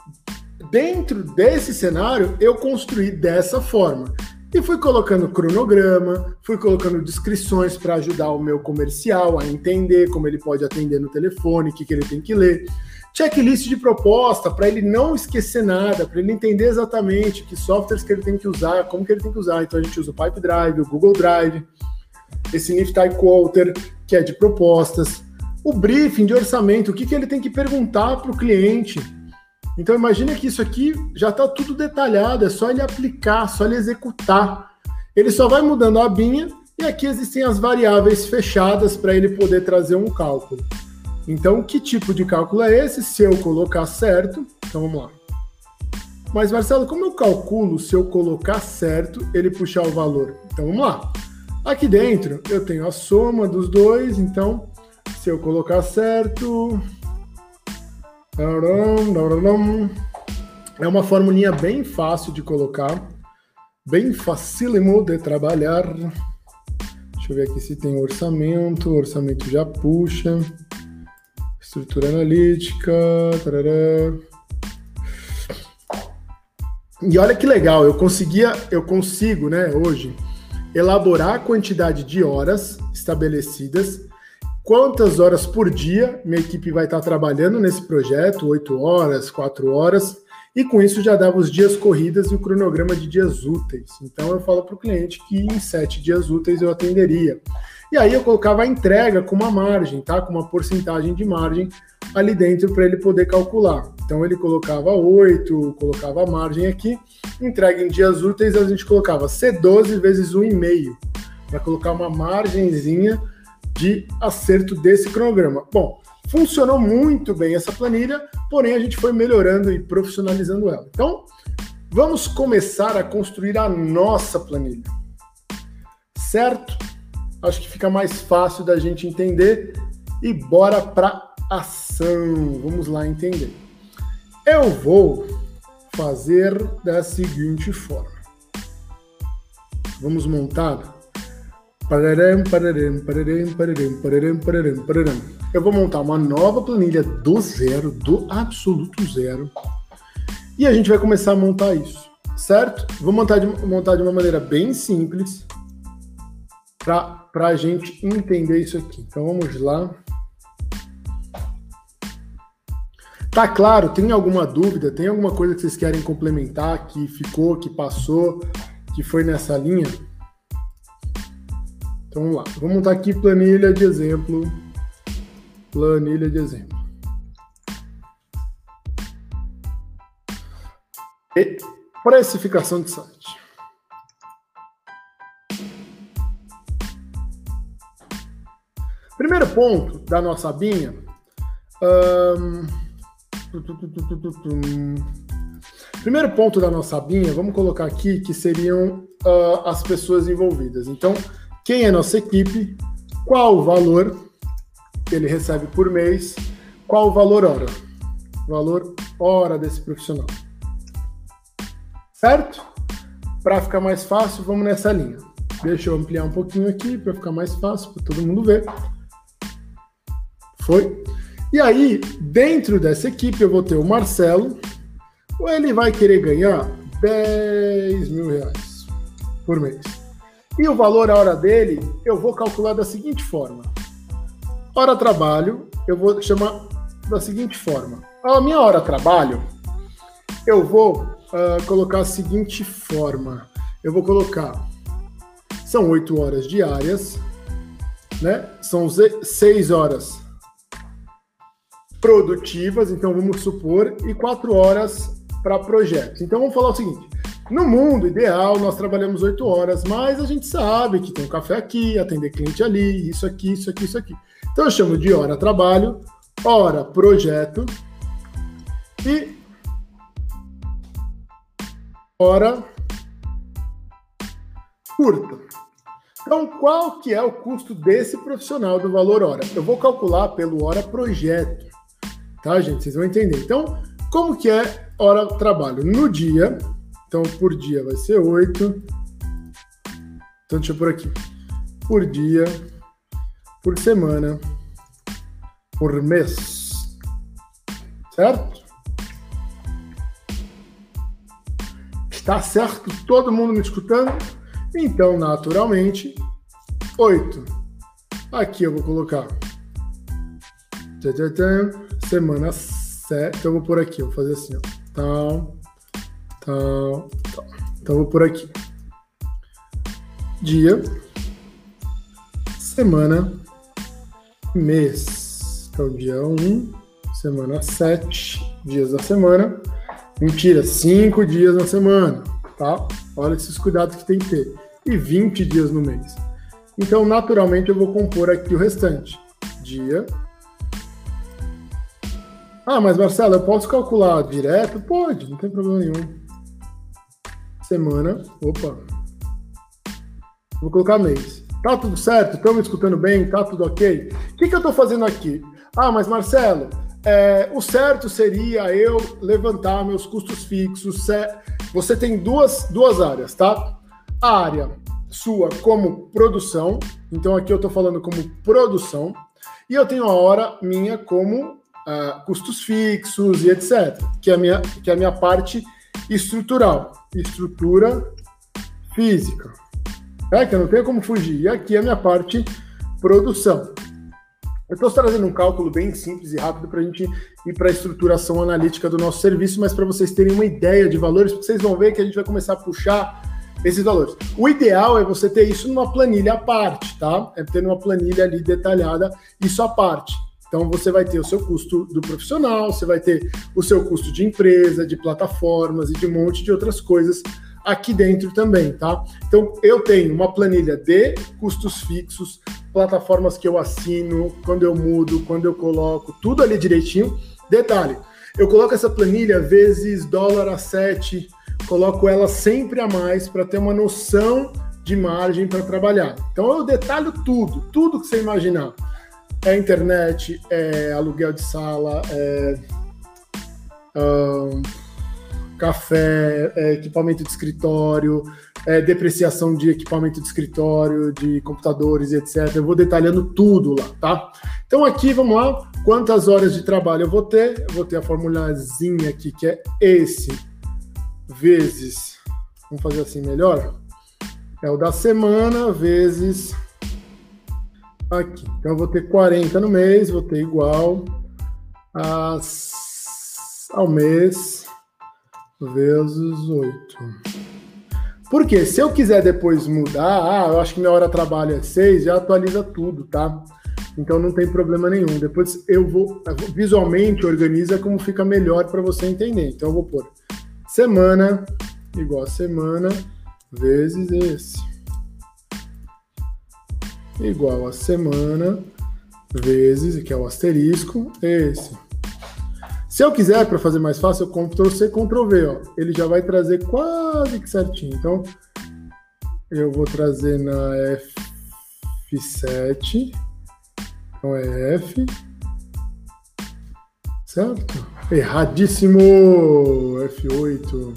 S1: dentro desse cenário, eu construí dessa forma. E fui colocando cronograma, fui colocando descrições para ajudar o meu comercial a entender como ele pode atender no telefone, o que, que ele tem que ler. Checklist de proposta para ele não esquecer nada, para ele entender exatamente que softwares que ele tem que usar, como que ele tem que usar. Então a gente usa o Pipe Drive, o Google Drive. esse Nifty Quoter, que é de propostas, o briefing de orçamento, o que, que ele tem que perguntar para o cliente. Então imagine que isso aqui já está tudo detalhado, é só ele aplicar, só ele executar. Ele só vai mudando a abinha e aqui existem as variáveis fechadas para ele poder trazer um cálculo. Então, que tipo de cálculo é esse? Se eu colocar certo, então vamos lá. Mas Marcelo, como eu calculo se eu colocar certo, ele puxar o valor? Então vamos lá. Aqui dentro eu tenho a soma dos dois, então se eu colocar certo. É uma formulinha bem fácil de colocar, bem facílimo de trabalhar. Deixa eu ver aqui se tem orçamento. Orçamento já puxa. Estrutura analítica. Tarará. E olha que legal, eu conseguia, eu consigo, né, hoje, elaborar a quantidade de horas estabelecidas, quantas horas por dia minha equipe vai estar trabalhando nesse projeto, 8 horas, 4 horas, e com isso já dava os dias corridas e o cronograma de dias úteis. Então eu falo para o cliente que em 7 dias úteis eu atenderia. E aí eu colocava a entrega com uma margem, tá? Com uma porcentagem de margem ali dentro para ele poder calcular. Então ele colocava 8, colocava a margem aqui, entrega em dias úteis, a gente colocava C12 vezes 1,5 para colocar uma margenzinha de acerto desse cronograma. Bom, funcionou muito bem essa planilha, porém a gente foi melhorando e profissionalizando ela. Então, vamos começar a construir a nossa planilha. Certo? Acho que fica mais fácil da gente entender e bora para ação. Vamos lá entender. Eu vou fazer da seguinte forma. Vamos montar. Eu vou montar uma nova planilha do zero, do absoluto zero. E a gente vai começar a montar isso, certo? Vou montar de, montar de uma maneira bem simples para a gente entender isso aqui. Então vamos lá. Tá claro? Tem alguma dúvida? Tem alguma coisa que vocês querem complementar que ficou, que passou, que foi nessa linha? Então vamos lá. Vou montar aqui planilha de exemplo. Planilha de exemplo. E precificação de site. Primeiro ponto da nossa abinha. Primeiro ponto da nossa abinha, vamos colocar aqui que seriam uh, as pessoas envolvidas. Então, quem é nossa equipe, qual o valor que ele recebe por mês, qual o valor hora, valor hora desse profissional. Certo? Para ficar mais fácil, vamos nessa linha. Deixa eu ampliar um pouquinho aqui para ficar mais fácil para todo mundo ver. Foi? E aí, dentro dessa equipe, eu vou ter o Marcelo, ou ele vai querer ganhar 10 mil reais por mês. E o valor a hora dele, eu vou calcular da seguinte forma. Hora trabalho, eu vou chamar da seguinte forma. A minha hora trabalho, eu vou uh, colocar a seguinte forma. Eu vou colocar, são 8 horas diárias, né? São 6 horas produtivas, então vamos supor, e quatro horas para projetos. Então vamos falar o seguinte: no mundo ideal, nós trabalhamos oito horas, mas a gente sabe que tem um café aqui, atender cliente ali, isso aqui, isso aqui, isso aqui. Então eu chamo de hora trabalho, hora projeto e hora curta. Então, qual que é o custo desse profissional do valor hora? Eu vou calcular pelo hora projeto. Tá, gente? Vocês vão entender. Então, como que é hora trabalho? No dia, então por dia vai ser 8. Então, deixa eu por aqui. Por dia, por semana, por mês. Certo? Está certo? Todo mundo me escutando? Então, naturalmente, 8. Aqui eu vou colocar. Semana 7. Então eu vou por aqui, vou fazer assim, ó. Tal, tal. Então vou por aqui. Dia, semana, mês. Então, dia 1, semana 7, dias da semana. Mentira, 5 dias na semana, tá? Olha esses cuidados que tem que ter. E 20 dias no mês. Então, naturalmente, eu vou compor aqui o restante. Dia. Ah, mas Marcelo, eu posso calcular direto? Pode, não tem problema nenhum. Semana. Opa. Vou colocar mês. Tá tudo certo? Estão me escutando bem? Tá tudo ok? O que, que eu estou fazendo aqui? Ah, mas Marcelo, é, o certo seria eu levantar meus custos fixos. Você tem duas, duas áreas, tá? A área sua como produção, então aqui eu estou falando como produção, e eu tenho a hora minha como uh, custos fixos e etc., que é, a minha, que é a minha parte estrutural, estrutura física. É que eu não tenho como fugir. E aqui é a minha parte produção. Eu estou trazendo um cálculo bem simples e rápido para a gente ir para a estruturação analítica do nosso serviço, mas para vocês terem uma ideia de valores, vocês vão ver que a gente vai começar a puxar esses valores. O ideal é você ter isso numa planilha à parte, tá? É ter uma planilha ali detalhada, isso à parte. Então você vai ter o seu custo do profissional, você vai ter o seu custo de empresa, de plataformas e de um monte de outras coisas aqui dentro também, tá? Então eu tenho uma planilha de custos fixos, plataformas que eu assino, quando eu mudo, quando eu coloco, tudo ali direitinho. Detalhe, eu coloco essa planilha vezes dólar a 7 coloco ela sempre a mais para ter uma noção de margem para trabalhar. Então eu detalho tudo, tudo que você imaginar. É internet, é aluguel de sala, é um, café, é equipamento de escritório, é depreciação de equipamento de escritório, de computadores, etc. Eu vou detalhando tudo lá, tá? Então aqui, vamos lá, quantas horas de trabalho eu vou ter? Eu vou ter a formulazinha aqui, que é esse vezes, vamos fazer assim melhor? É o da semana vezes aqui. Então eu vou ter 40 no mês, vou ter igual ao mês vezes 8. Porque se eu quiser depois mudar, ah, eu acho que minha hora de trabalho é 6, já atualiza tudo, tá? Então não tem problema nenhum. Depois eu vou visualmente organiza como fica melhor para você entender. Então eu vou pôr semana igual a semana vezes esse. Igual a semana vezes, que é o asterisco, esse. Se eu quiser, para fazer mais fácil, eu Ctrl C, Ctrl V, ó. Ele já vai trazer quase que certinho. Então, eu vou trazer na F7. Então é F. Certo? Erradíssimo! F8.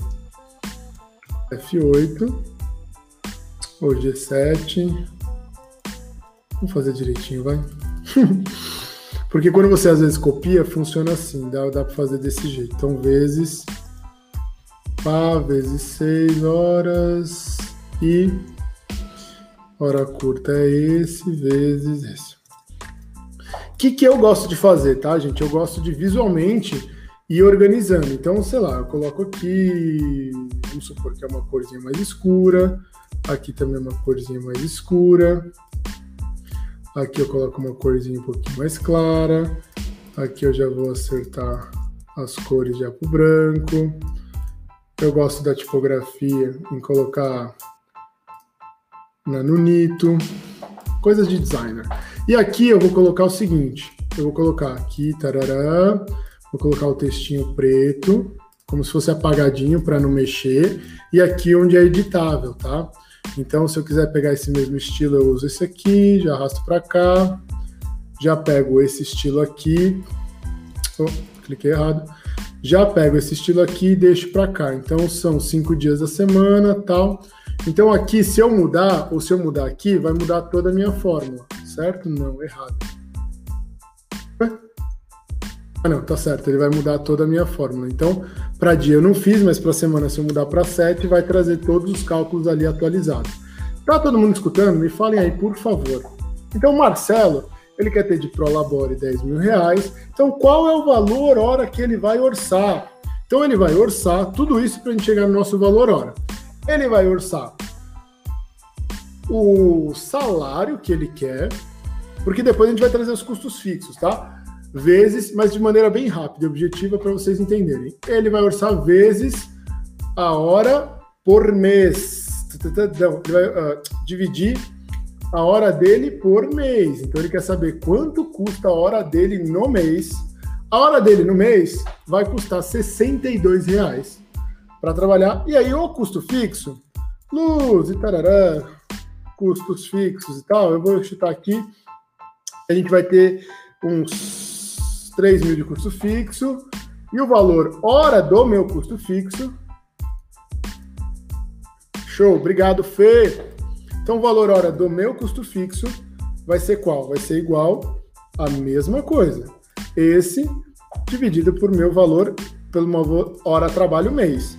S1: F8. Ou G7. Vamos fazer direitinho, vai. Porque quando você às vezes copia, funciona assim, dá, dá para fazer desse jeito. Então, vezes Pá, vezes 6 horas e hora curta é esse, vezes esse. O que, que eu gosto de fazer, tá, gente? Eu gosto de visualmente e organizando. Então, sei lá, eu coloco aqui, vamos supor que é uma corzinha mais escura, aqui também é uma corzinha mais escura, aqui eu coloco uma corzinha um pouquinho mais clara, aqui eu já vou acertar as cores já pro branco. Eu gosto da tipografia em colocar na Nunito, coisas de designer. E aqui eu vou colocar o seguinte, eu vou colocar aqui, tarará, Vou colocar o textinho preto, como se fosse apagadinho para não mexer, e aqui onde é editável, tá? Então, se eu quiser pegar esse mesmo estilo, eu uso esse aqui, já arrasto para cá, já pego esse estilo aqui, oh, cliquei errado, já pego esse estilo aqui e deixo para cá. Então, são cinco dias da semana, tal. Então, aqui, se eu mudar, ou se eu mudar aqui, vai mudar toda a minha fórmula, certo? Não, errado. Ah, não, tá certo, ele vai mudar toda a minha fórmula. Então, para dia eu não fiz, mas para semana, se eu mudar para 7, vai trazer todos os cálculos ali atualizados. Tá todo mundo escutando? Me falem aí, por favor. Então, Marcelo, ele quer ter de Prolabore 10 mil reais. Então, qual é o valor hora que ele vai orçar? Então, ele vai orçar tudo isso para a gente chegar no nosso valor hora. Ele vai orçar o salário que ele quer, porque depois a gente vai trazer os custos fixos, tá? Vezes, mas de maneira bem rápida e objetiva para vocês entenderem. Ele vai orçar vezes a hora por mês. Ele vai uh, dividir a hora dele por mês. Então ele quer saber quanto custa a hora dele no mês. A hora dele no mês vai custar 62 reais para trabalhar. E aí o custo fixo, luz e tarará, custos fixos e tal, eu vou chutar aqui. A gente vai ter uns 3 mil de custo fixo e o valor hora do meu custo fixo. Show, obrigado, Fê. Então, o valor hora do meu custo fixo vai ser qual? Vai ser igual a mesma coisa. Esse dividido por meu valor pelo uma hora trabalho mês.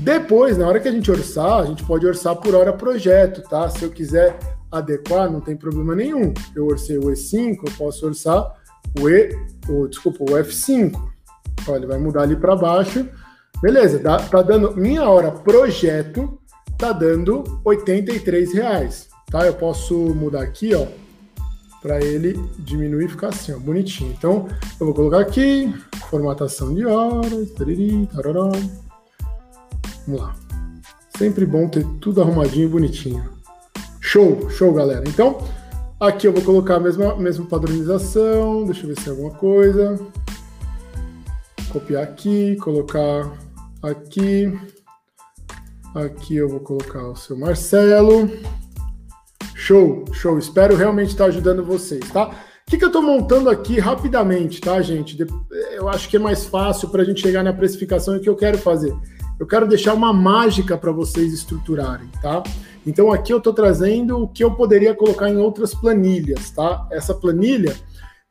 S1: Depois, na hora que a gente orçar, a gente pode orçar por hora projeto, tá? Se eu quiser adequar, não tem problema nenhum. Eu orcei o E5, eu posso orçar o E, o, desculpa, o F5. Olha, ele vai mudar ali para baixo. Beleza, tá, tá dando minha hora projeto tá dando 83 reais, tá? Eu posso mudar aqui, ó, para ele diminuir e ficar assim, ó, bonitinho. Então, eu vou colocar aqui, formatação de horas, tariri. Vamos lá. Sempre bom ter tudo arrumadinho e bonitinho. Show, show, galera. Então, aqui eu vou colocar a mesma, mesma padronização, deixa eu ver se tem alguma coisa. Copiar aqui, colocar aqui. Aqui eu vou colocar o seu Marcelo. Show, show. Espero realmente estar ajudando vocês, tá? O que, que eu estou montando aqui rapidamente, tá, gente? Eu acho que é mais fácil para a gente chegar na precificação e o que eu quero fazer. Eu quero deixar uma mágica para vocês estruturarem, tá? Então aqui eu estou trazendo o que eu poderia colocar em outras planilhas, tá? Essa planilha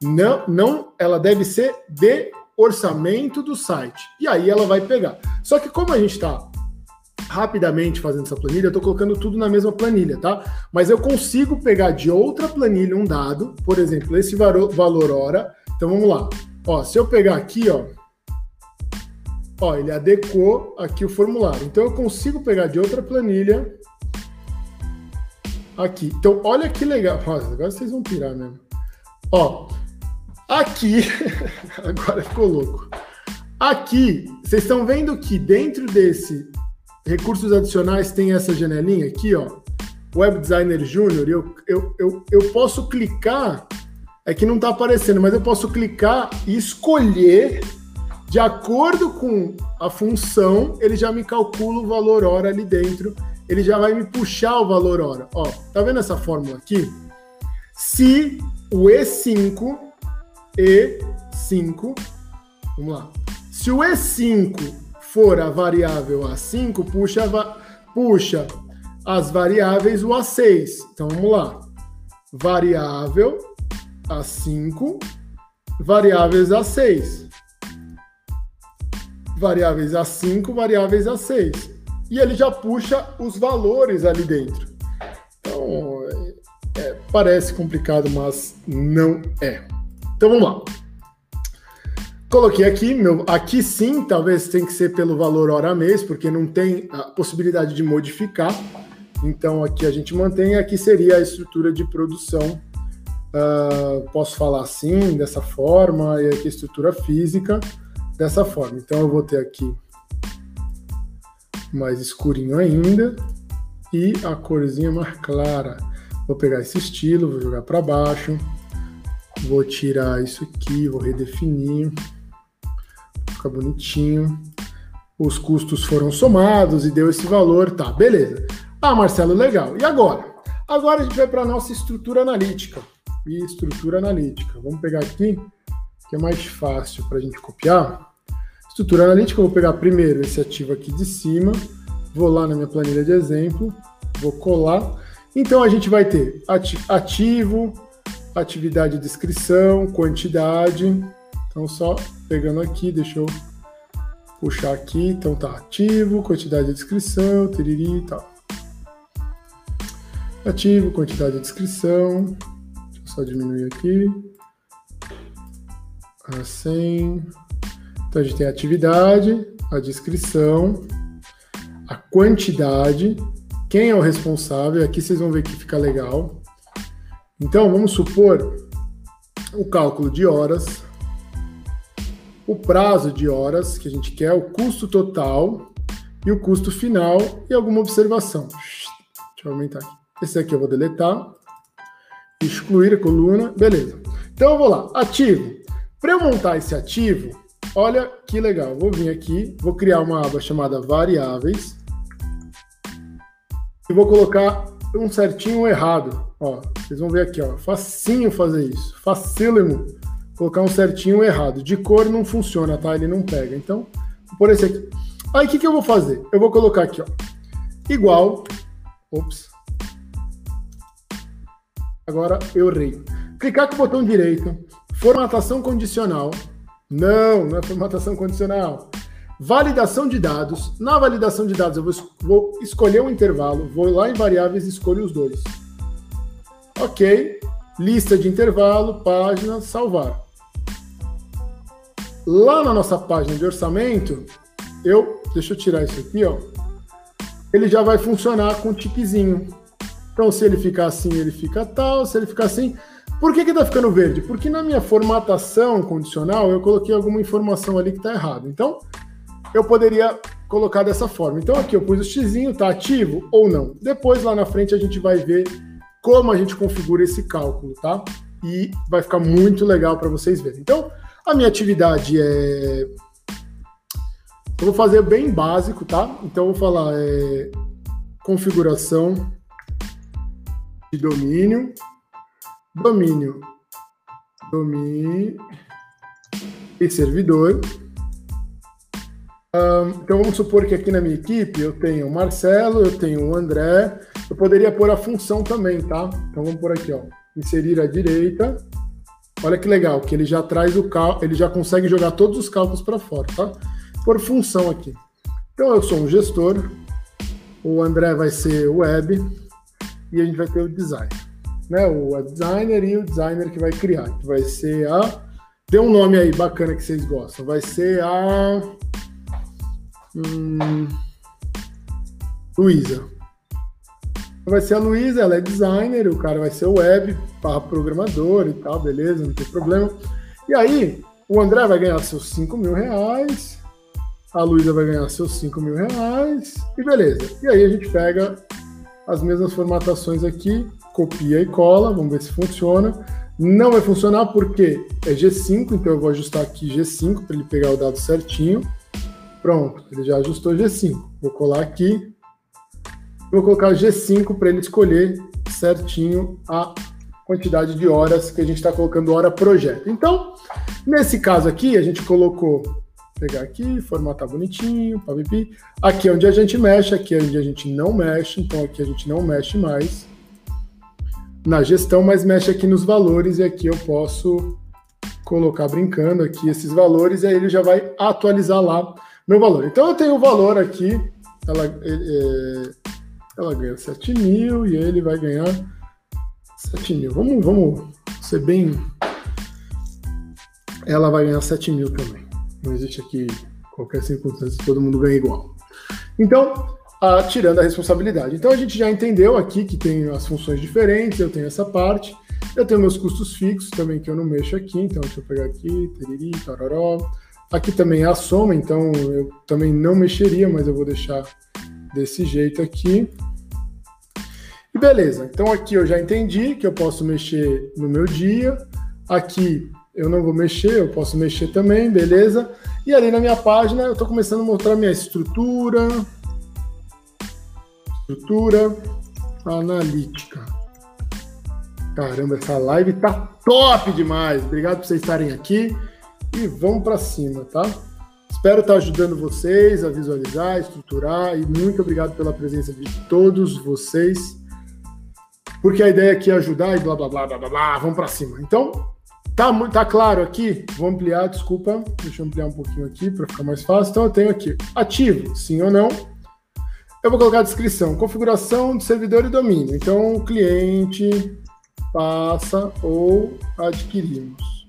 S1: não, não, ela deve ser de orçamento do site. E aí ela vai pegar. Só que como a gente está rapidamente fazendo essa planilha, eu estou colocando tudo na mesma planilha, tá? Mas eu consigo pegar de outra planilha um dado, por exemplo, esse valor hora. Então vamos lá. Ó, se eu pegar aqui, ó, ó, ele adequou aqui o formulário. Então eu consigo pegar de outra planilha aqui. Então olha que legal. Nossa, agora vocês vão pirar mesmo. Ó, aqui agora ficou louco. Aqui, vocês estão vendo que dentro desse recursos adicionais tem essa janelinha aqui, ó. Web Designer Júnior, eu, eu, eu, eu posso clicar, é que não está aparecendo, mas eu posso clicar e escolher, de acordo com a função, ele já me calcula o valor hora ali dentro, ele já vai me puxar o valor hora. Ó, tá vendo essa fórmula aqui? Se o E5, E5, vamos lá, se o E5 for a variável A5, puxa, puxa as variáveis o A6. Então vamos lá. Variável A5, variáveis A6. Variáveis A5, variáveis A6. E ele já puxa os valores ali dentro. Então, é, é parece complicado, mas não é. Então vamos lá. Coloquei aqui, meu, aqui sim, talvez tenha que ser pelo valor hora mês, porque não tem a possibilidade de modificar. Então aqui a gente mantém, aqui seria a estrutura de produção. Uh, posso falar assim, dessa forma, e aqui a estrutura física dessa forma. Então eu vou ter aqui mais escurinho ainda e a corzinha mais clara. Vou pegar esse estilo, vou jogar para baixo, vou tirar isso aqui, vou redefinir fica bonitinho. Os custos foram somados e deu esse valor, tá, beleza. Ah, Marcelo, legal. E agora? Agora a gente vai para a nossa estrutura analítica. E estrutura analítica. Vamos pegar aqui, que é mais fácil para a gente copiar. Estrutura analítica, eu vou pegar primeiro esse ativo aqui de cima, vou lá na minha planilha de exemplo, vou colar. Então a gente vai ter ativo, atividade de descrição, quantidade. Então só pegando aqui, deixa eu puxar aqui, então tá ativo, quantidade de descrição, tiriri e tal. Ativo, quantidade de descrição, deixa eu só diminuir aqui, assim. Então a gente tem a atividade, a descrição, a quantidade quem é o responsável. Aqui vocês vão ver que fica legal. Então, vamos supor o cálculo de horas, o prazo de horas que a gente quer, o custo total e o custo final e alguma observação. Deixa eu aumentar aqui. Esse aqui eu vou deletar, excluir a coluna, beleza. Então eu vou lá, ativo. Para eu montar esse ativo, olha que legal. Vou vir aqui, vou criar uma aba chamada variáveis e vou colocar um certinho errado. Ó, vocês vão ver aqui, ó, facinho fazer isso, facílimo colocar um certinho errado. De cor não funciona, tá? Ele não pega. Então, por esse aqui. Aí o que, que eu vou fazer? Eu vou colocar aqui, ó, igual. Ops. Agora eu errei. Clicar com o botão direito, formatação condicional. Não, não é formatação condicional. Validação de dados. Na validação de dados, eu vou, vou escolher um intervalo, vou lá em variáveis e escolho os dois. Ok. Lista de intervalo, página, salvar. Lá na nossa página de orçamento, eu, deixa eu tirar isso aqui, ó. Ele já vai funcionar com um tiquezinho. Então, se ele ficar assim, ele fica tal. Se ele ficar assim, por que que tá ficando verde? Porque na minha formatação condicional eu coloquei alguma informação ali que tá errado. Então, eu poderia colocar dessa forma. Então, aqui eu pus o xizinho, tá ativo ou não. Depois, lá na frente, a gente vai ver como a gente configura esse cálculo, tá? E vai ficar muito legal para vocês verem. Então, a minha atividade é. Eu vou fazer bem básico, tá? Então, eu vou falar é... configuração de domínio, domínio, domínio e servidor. Um, então vamos supor que aqui na minha equipe eu tenho o Marcelo, eu tenho o André, eu poderia pôr a função também, tá? Então vamos por aqui, ó, inserir à direita. Olha que legal, que ele já traz o cal, ele já consegue jogar todos os cálculos para fora, tá? Por função aqui. Então eu sou um gestor, o André vai ser web, e a gente vai ter o design. Né? O web designer e o designer que vai criar. Que vai ser a. Dê um nome aí bacana que vocês gostam. Vai ser a. Hum, Luísa. Vai ser a Luísa, ela é designer, o cara vai ser web, programador e tal, beleza, não tem problema. E aí, o André vai ganhar seus 5 mil reais, a Luísa vai ganhar seus 5 mil reais, e beleza. E aí a gente pega as mesmas formatações aqui, copia e cola, vamos ver se funciona. Não vai funcionar porque é G5, então eu vou ajustar aqui G5 para ele pegar o dado certinho. Pronto, ele já ajustou G5. Vou colar aqui. Vou colocar G5 para ele escolher certinho a quantidade de horas que a gente está colocando hora projeto. Então, nesse caso aqui, a gente colocou pegar aqui, formatar bonitinho, papipi. Aqui é onde a gente mexe, aqui é onde a gente não mexe, então aqui a gente não mexe mais na gestão, mas mexe aqui nos valores e aqui eu posso colocar brincando aqui esses valores e aí ele já vai atualizar lá meu valor. Então eu tenho o valor aqui, ela, é, ela ganha 7 mil e ele vai ganhar 7 mil. Vamos, vamos ser bem. Ela vai ganhar 7 mil também. Não existe aqui qualquer circunstância, todo mundo ganha igual. Então, ah, tirando a responsabilidade. Então, a gente já entendeu aqui que tem as funções diferentes, eu tenho essa parte, eu tenho meus custos fixos também, que eu não mexo aqui, então deixa eu pegar aqui, teriri, tararó. Aqui também é a soma, então eu também não mexeria, mas eu vou deixar desse jeito aqui. E beleza, então aqui eu já entendi que eu posso mexer no meu dia, aqui eu não vou mexer, eu posso mexer também, beleza? E ali na minha página eu estou começando a mostrar minha estrutura, estrutura analítica. Caramba, essa live tá top demais. Obrigado por vocês estarem aqui e vamos para cima, tá? Espero estar ajudando vocês a visualizar, estruturar e muito obrigado pela presença de todos vocês. Porque a ideia aqui é ajudar e blá blá blá blá blá, blá vamos para cima. Então, Tá, tá claro aqui? Vou ampliar, desculpa. Deixa eu ampliar um pouquinho aqui para ficar mais fácil. Então eu tenho aqui ativo, sim ou não. Eu vou colocar a descrição, configuração de servidor e domínio. Então o cliente passa ou adquirimos.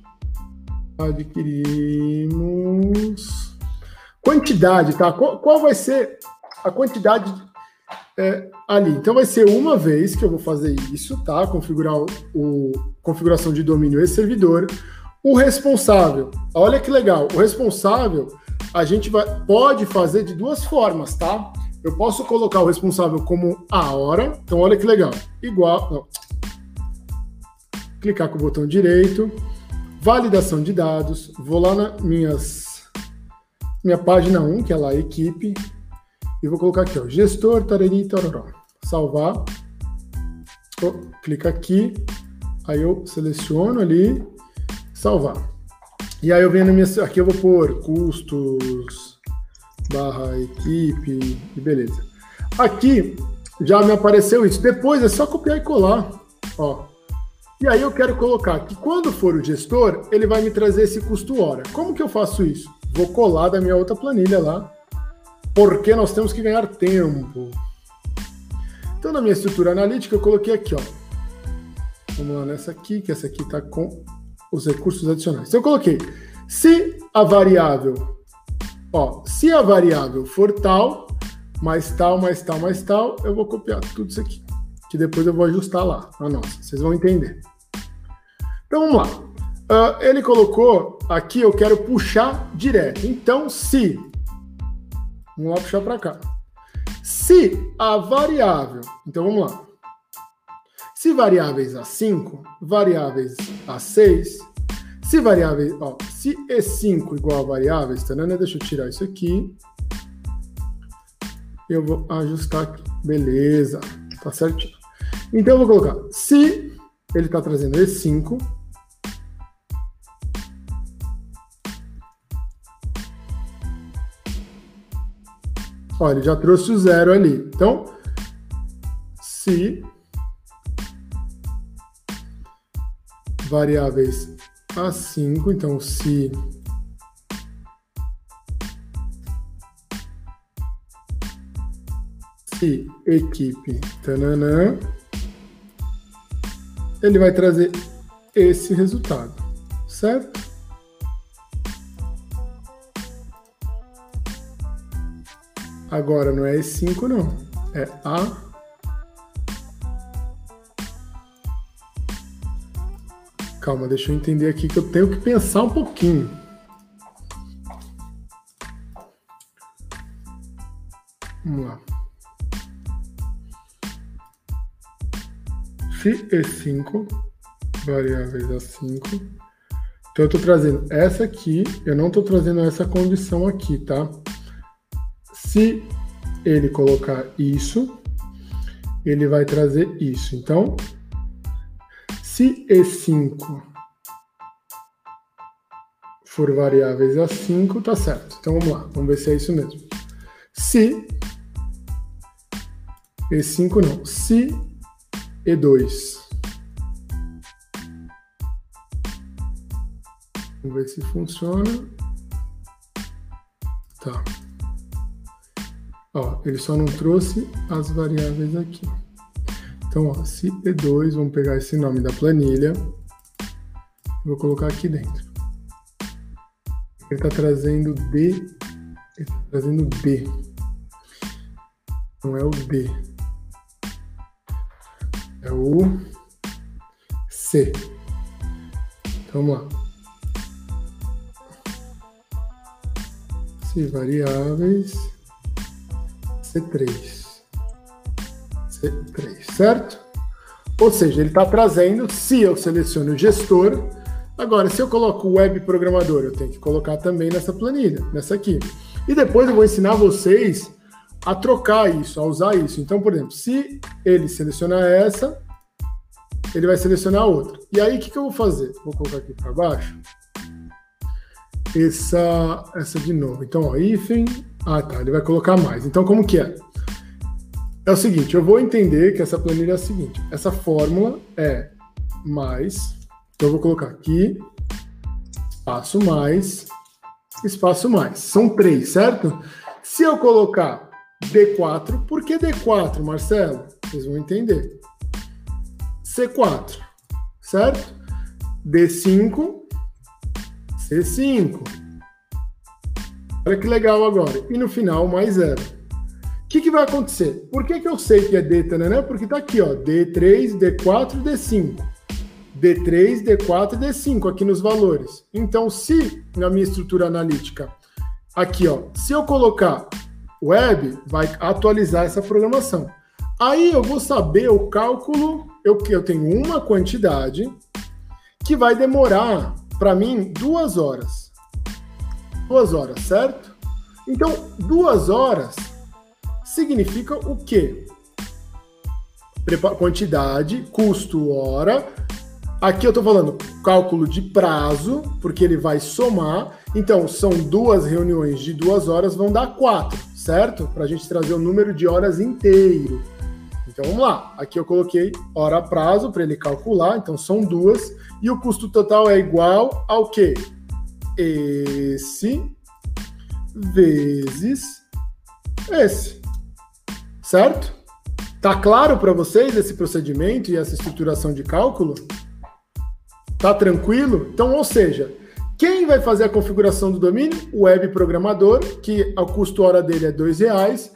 S1: Adquirimos. Quantidade, tá? Qual, qual vai ser a quantidade é, ali. Então vai ser uma vez que eu vou fazer isso, tá? Configurar o, o configuração de domínio e servidor. O responsável, olha que legal, o responsável a gente vai, pode fazer de duas formas, tá? Eu posso colocar o responsável como a hora, então olha que legal, igual, clicar com o botão direito, validação de dados, vou lá na minhas, minha página 1, que é lá, equipe, e vou colocar aqui, ó, gestor, tarari, tararó. Salvar. Oh, clica aqui. Aí eu seleciono ali, salvar. E aí eu venho na minha. Aqui eu vou pôr custos, barra equipe, e beleza. Aqui já me apareceu isso. Depois é só copiar e colar. Ó. E aí eu quero colocar que quando for o gestor, ele vai me trazer esse custo hora. Como que eu faço isso? Vou colar da minha outra planilha lá porque nós temos que ganhar tempo. Então, na minha estrutura analítica, eu coloquei aqui, ó. Vamos lá nessa aqui, que essa aqui está com os recursos adicionais. Então, eu coloquei, se a variável, ó, se a variável for tal, mais tal, mais tal, mais tal, eu vou copiar tudo isso aqui, que depois eu vou ajustar lá, a nossa, vocês vão entender. Então, vamos lá. Uh, ele colocou aqui, eu quero puxar direto. Então, se Vamos lá puxar para cá. Se a variável, então vamos lá. Se variáveis a 5, variáveis a 6, se variáveis, ó, se E5 igual a variáveis, tá, né? deixa eu tirar isso aqui. Eu vou ajustar aqui. Beleza, tá certinho. Então eu vou colocar, se ele está trazendo E5, Olha, ele já trouxe o zero ali. Então, se variáveis a 5, então se se equipe tananã, ele vai trazer esse resultado, certo? Agora não é E5 não, é A. Calma, deixa eu entender aqui que eu tenho que pensar um pouquinho. Vamos lá. Se E5, variáveis A5. Então eu estou trazendo essa aqui, eu não estou trazendo essa condição aqui, tá? Se ele colocar isso, ele vai trazer isso. Então, se E5 for variáveis a 5, tá certo. Então vamos lá, vamos ver se é isso mesmo. Se E5 não, se E2. Vamos ver se funciona. Tá. Ó, ele só não trouxe as variáveis aqui. Então, ó, se E2, vamos pegar esse nome da planilha, vou colocar aqui dentro. Ele está trazendo D, ele está trazendo D. Não é o D. É o C. Então, vamos lá. Se variáveis C3. C3, certo? Ou seja, ele está trazendo, se eu seleciono o gestor, agora se eu coloco o web programador, eu tenho que colocar também nessa planilha, nessa aqui. E depois eu vou ensinar vocês a trocar isso, a usar isso. Então, por exemplo, se ele selecionar essa, ele vai selecionar outra. E aí, o que, que eu vou fazer? Vou colocar aqui para baixo. Essa, essa de novo. Então, ó, hífen, ah, tá. Ele vai colocar mais. Então, como que é? É o seguinte, eu vou entender que essa planilha é a seguinte. Essa fórmula é mais. Então, eu vou colocar aqui, espaço mais, espaço mais. São três, certo? Se eu colocar D4, por que D4, Marcelo? Vocês vão entender. C4, certo? D5, C5. Olha que legal agora. E no final, mais zero. Que, que vai acontecer? Por que, que eu sei que é D, né? Porque tá aqui, ó, D3, D4 D5. D3, D4 e D5 aqui nos valores. Então, se na minha estrutura analítica, aqui, ó, se eu colocar web, vai atualizar essa programação. Aí eu vou saber o cálculo, eu, eu tenho uma quantidade que vai demorar para mim duas horas. Duas horas, certo? Então, duas horas significa o quê? Quantidade, custo, hora. Aqui eu estou falando cálculo de prazo, porque ele vai somar. Então, são duas reuniões de duas horas, vão dar quatro, certo? Para a gente trazer o número de horas inteiro. Então, vamos lá. Aqui eu coloquei hora prazo para ele calcular. Então, são duas. E o custo total é igual ao quê? Esse vezes esse certo? Tá claro para vocês esse procedimento e essa estruturação de cálculo? Tá tranquilo? Então, ou seja, quem vai fazer a configuração do domínio? O web programador, que o custo hora dele é dois reais,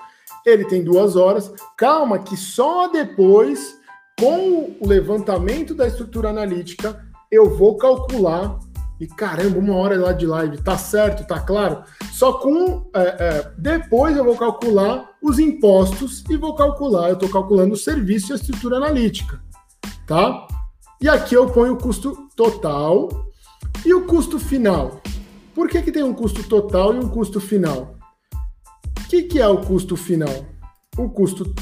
S1: ele tem duas horas. Calma, que só depois, com o levantamento da estrutura analítica, eu vou calcular e caramba, uma hora lá de live, tá certo, tá claro? Só com. É, é, depois eu vou calcular os impostos e vou calcular, eu estou calculando o serviço e a estrutura analítica, tá? E aqui eu ponho o custo total e o custo final. Por que, que tem um custo total e um custo final? O que, que é o custo final? O custo,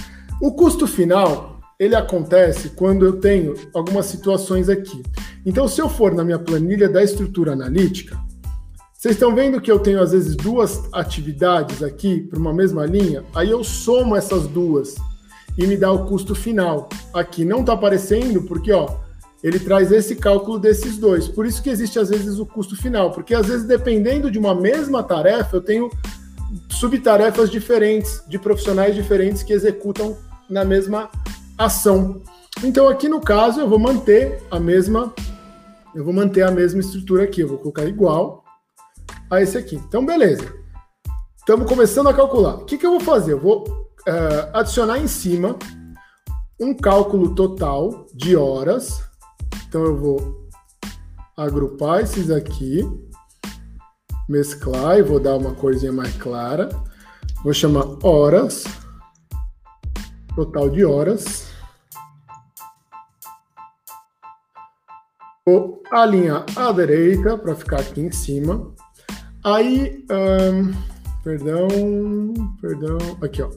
S1: o custo final ele acontece quando eu tenho algumas situações aqui. Então, se eu for na minha planilha da estrutura analítica, vocês estão vendo que eu tenho às vezes duas atividades aqui para uma mesma linha? Aí eu somo essas duas e me dá o custo final. Aqui não está aparecendo porque ó, ele traz esse cálculo desses dois. Por isso que existe às vezes o custo final, porque às vezes dependendo de uma mesma tarefa, eu tenho subtarefas diferentes de profissionais diferentes que executam na mesma ação. Então aqui no caso eu vou manter a mesma eu vou manter a mesma estrutura aqui, eu vou colocar igual a esse aqui. Então, beleza. Estamos começando a calcular. O que, que eu vou fazer? Eu vou uh, adicionar em cima um cálculo total de horas. Então, eu vou agrupar esses aqui, mesclar e vou dar uma corzinha mais clara. Vou chamar horas, total de horas. Vou alinhar à direita para ficar aqui em cima. Aí, perdão, perdão, aqui ó,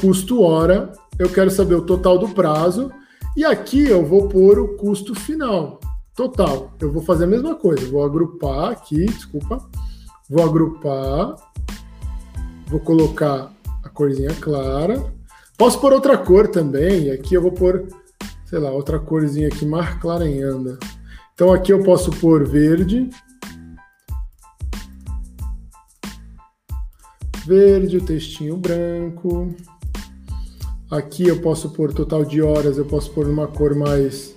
S1: custo hora. Eu quero saber o total do prazo e aqui eu vou pôr o custo final total. Eu vou fazer a mesma coisa. Vou agrupar aqui, desculpa. Vou agrupar. Vou colocar a corzinha clara. Posso pôr outra cor também. Aqui eu vou pôr, sei lá, outra corzinha aqui mais clara ainda. Então aqui eu posso pôr verde. Verde, o textinho branco. Aqui eu posso pôr total de horas, eu posso pôr uma cor mais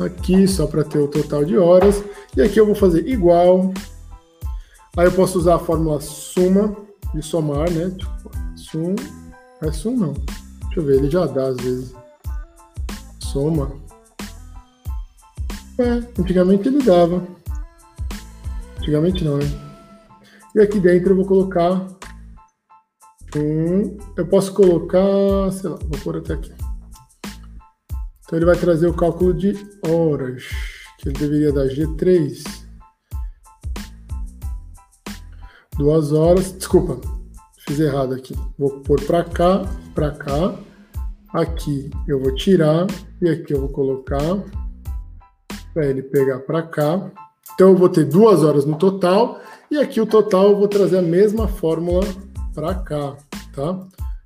S1: aqui, só para ter o total de horas. E aqui eu vou fazer igual. Aí eu posso usar a fórmula suma e somar, né? Tipo, sum, é sum não. Deixa eu ver, ele já dá às vezes. Soma. É, antigamente ele dava. Antigamente não, né? E aqui dentro eu vou colocar um. Eu posso colocar, sei lá, vou pôr até aqui. Então ele vai trazer o cálculo de horas, que ele deveria dar G3. Duas horas, desculpa, fiz errado aqui. Vou pôr para cá, para cá. Aqui eu vou tirar e aqui eu vou colocar para ele pegar para cá. Então eu vou ter duas horas no total e aqui o total eu vou trazer a mesma fórmula para cá, tá?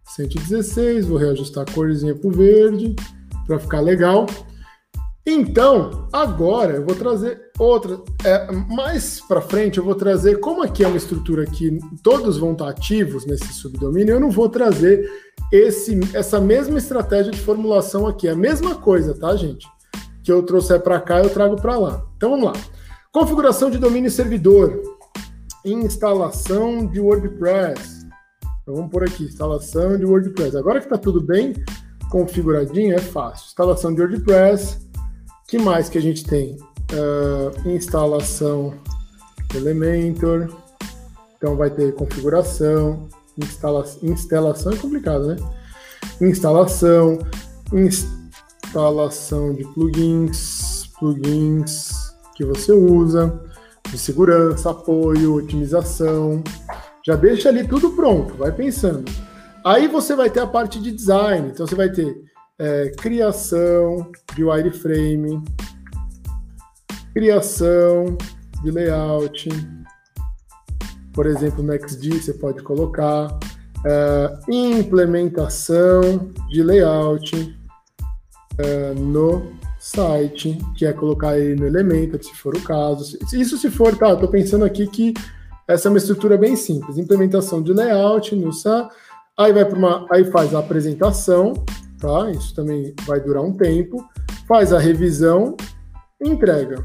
S1: 116, vou reajustar a corzinha para o verde para ficar legal. Então, agora eu vou trazer outra. É, mais para frente eu vou trazer, como aqui é uma estrutura que todos vão estar ativos nesse subdomínio, eu não vou trazer esse, essa mesma estratégia de formulação aqui. É a mesma coisa, tá, gente? que eu trouxer para cá, eu trago para lá. Então vamos lá. Configuração de domínio servidor. Instalação de WordPress. Então vamos por aqui, instalação de WordPress. Agora que está tudo bem configuradinho, é fácil. Instalação de WordPress. Que mais que a gente tem? Uh, instalação Elementor. Então vai ter configuração, instala instalação é complicado, né? Instalação, instalação de plugins, plugins que você usa, de segurança, apoio, otimização. Já deixa ali tudo pronto, vai pensando. Aí você vai ter a parte de design, então você vai ter é, criação de wireframe, criação de layout, por exemplo, no XD você pode colocar uh, implementação de layout uh, no site, que é colocar ele no Elementor, se for o caso. Isso se for, tá, estou pensando aqui que essa é uma estrutura bem simples. Implementação de layout no site, aí vai para uma, aí faz a apresentação, tá? Isso também vai durar um tempo. Faz a revisão, entrega.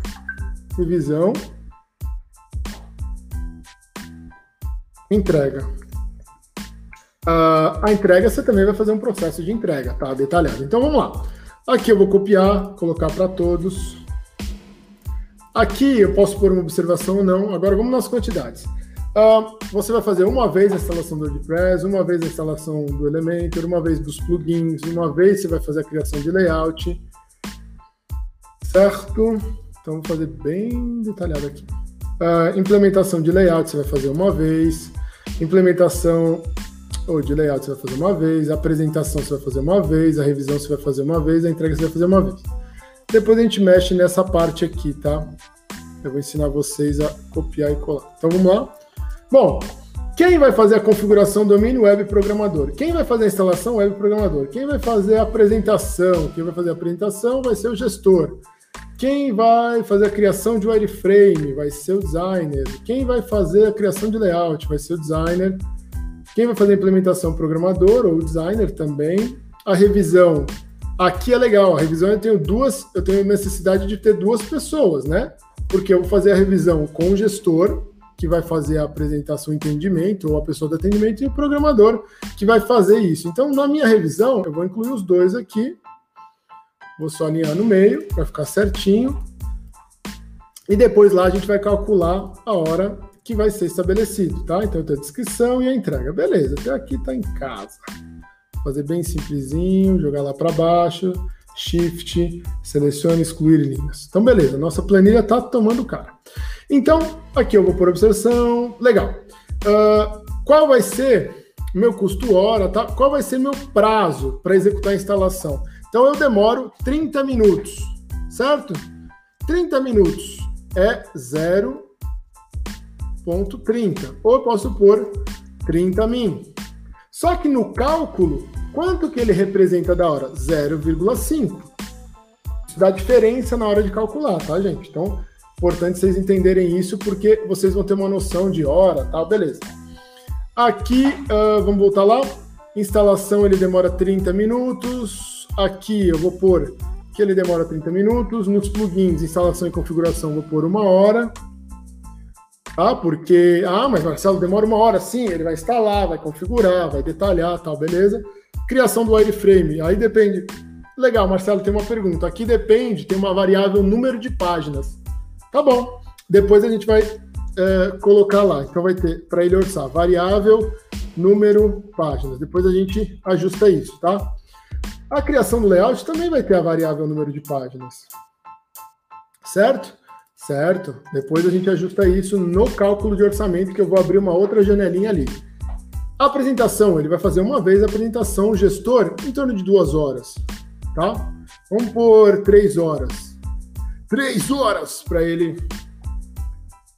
S1: Revisão, Entrega. Uh, a entrega você também vai fazer um processo de entrega, tá? Detalhado. Então vamos lá. Aqui eu vou copiar, colocar para todos. Aqui eu posso pôr uma observação ou não. Agora vamos nas quantidades. Uh, você vai fazer uma vez a instalação do WordPress, uma vez a instalação do Elementor, uma vez dos plugins, uma vez você vai fazer a criação de layout. Certo? Então vou fazer bem detalhado aqui. Uh, implementação de layout você vai fazer uma vez. Implementação ou de layout você vai fazer uma vez. Apresentação você vai fazer uma vez. A revisão você vai fazer uma vez. A entrega você vai fazer uma vez. Depois a gente mexe nessa parte aqui, tá? Eu vou ensinar vocês a copiar e colar. Então vamos lá. Bom, quem vai fazer a configuração domínio web programador? Quem vai fazer a instalação web programador? Quem vai fazer a apresentação? Quem vai fazer a apresentação vai ser o gestor. Quem vai fazer a criação de wireframe vai ser o designer. Quem vai fazer a criação de layout vai ser o designer. Quem vai fazer a implementação programador ou designer também. A revisão. Aqui é legal, a revisão eu tenho duas, eu tenho necessidade de ter duas pessoas, né? Porque eu vou fazer a revisão com o gestor, que vai fazer a apresentação o entendimento, ou a pessoa do atendimento, e o programador, que vai fazer isso. Então, na minha revisão, eu vou incluir os dois aqui, Vou só alinhar no meio para ficar certinho. E depois lá a gente vai calcular a hora que vai ser estabelecido, tá? Então tem a descrição e a entrega. Beleza, até aqui tá em casa. Fazer bem simplesinho, jogar lá para baixo, shift, selecione, excluir linhas. Então beleza, nossa planilha tá tomando cara. Então, aqui eu vou por observação, legal. Uh, qual vai ser meu custo hora, tá? Qual vai ser meu prazo para executar a instalação? Então eu demoro 30 minutos, certo? 30 minutos é 0.30. Ou eu posso pôr 30 min. Só que no cálculo, quanto que ele representa da hora? 0,5. Isso dá diferença na hora de calcular, tá, gente? Então, importante vocês entenderem isso, porque vocês vão ter uma noção de hora, tá? Beleza. Aqui, uh, vamos voltar lá. Instalação ele demora 30 minutos. Aqui eu vou pôr que ele demora 30 minutos. Nos plugins, instalação e configuração, vou pôr uma hora. Tá? Porque, ah, mas Marcelo, demora uma hora. Sim, ele vai instalar, vai configurar, vai detalhar, tal, beleza. Criação do wireframe, aí depende. Legal, Marcelo, tem uma pergunta. Aqui depende, tem uma variável número de páginas. Tá bom. Depois a gente vai é, colocar lá. Então vai ter, para ele orçar, variável número páginas. Depois a gente ajusta isso, tá? A criação do layout também vai ter a variável número de páginas. Certo? Certo. Depois a gente ajusta isso no cálculo de orçamento, que eu vou abrir uma outra janelinha ali. A apresentação, ele vai fazer uma vez a apresentação, o gestor, em torno de duas horas. Tá? Vamos por três horas. Três horas para ele.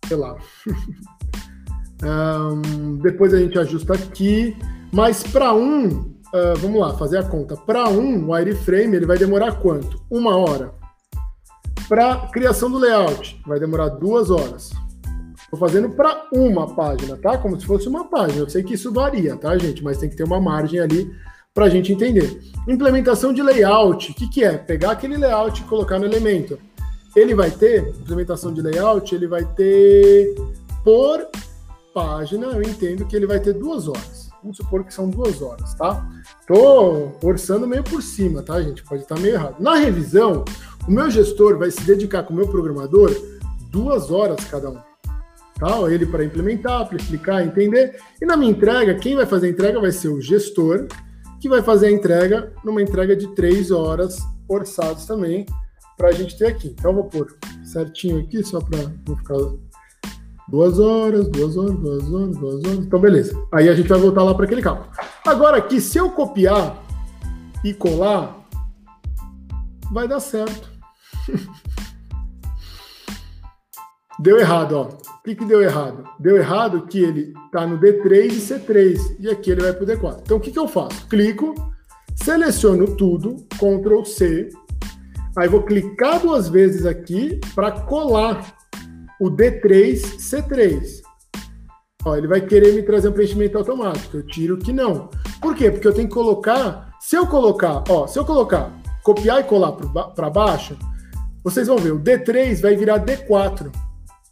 S1: Sei lá. um, depois a gente ajusta aqui. Mas para um, uh, vamos lá, fazer a conta. Para um wireframe, ele vai demorar quanto? Uma hora. Para criação do layout, vai demorar duas horas. Estou fazendo para uma página, tá? Como se fosse uma página. Eu sei que isso varia, tá, gente? Mas tem que ter uma margem ali para a gente entender. Implementação de layout, o que, que é? Pegar aquele layout e colocar no Elementor. Ele vai ter, implementação de layout, ele vai ter por página, eu entendo que ele vai ter duas horas Vamos supor que são duas horas, tá? Tô orçando meio por cima, tá, gente? Pode estar meio errado. Na revisão, o meu gestor vai se dedicar com o meu programador duas horas cada um. Tá? Ele para implementar, para explicar, entender. E na minha entrega, quem vai fazer a entrega vai ser o gestor, que vai fazer a entrega numa entrega de três horas orçados também para a gente ter aqui. Então, eu vou pôr certinho aqui, só para não ficar duas horas, duas horas, duas horas, duas horas. Então, beleza. Aí a gente vai voltar lá para aquele cálculo. Agora aqui, se eu copiar e colar, vai dar certo. deu errado, ó. O que, que deu errado? Deu errado que ele está no D3 e C3, e aqui ele vai para o D4. Então, o que, que eu faço? Clico, seleciono tudo, Ctrl C, Aí vou clicar duas vezes aqui para colar o D3, C3. Ó, ele vai querer me trazer um preenchimento automático. Eu tiro que não. Por quê? Porque eu tenho que colocar. Se eu colocar, ó, se eu colocar copiar e colar para baixo, vocês vão ver, o D3 vai virar D4.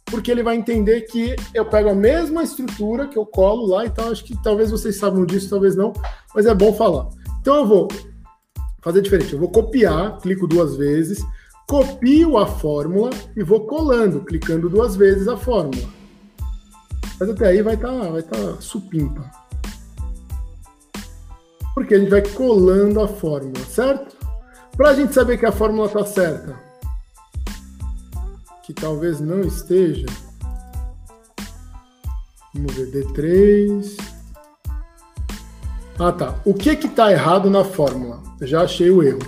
S1: Porque ele vai entender que eu pego a mesma estrutura que eu colo lá e tal. Acho que talvez vocês saibam disso, talvez não, mas é bom falar. Então eu vou fazer diferente. Eu vou copiar, clico duas vezes, copio a fórmula e vou colando, clicando duas vezes a fórmula. Mas até aí vai estar tá, vai tá supimpa. Porque a gente vai colando a fórmula, certo? Para a gente saber que a fórmula está certa, que talvez não esteja, vamos ver, D3, ah, tá. O que que está errado na fórmula? já achei o erro.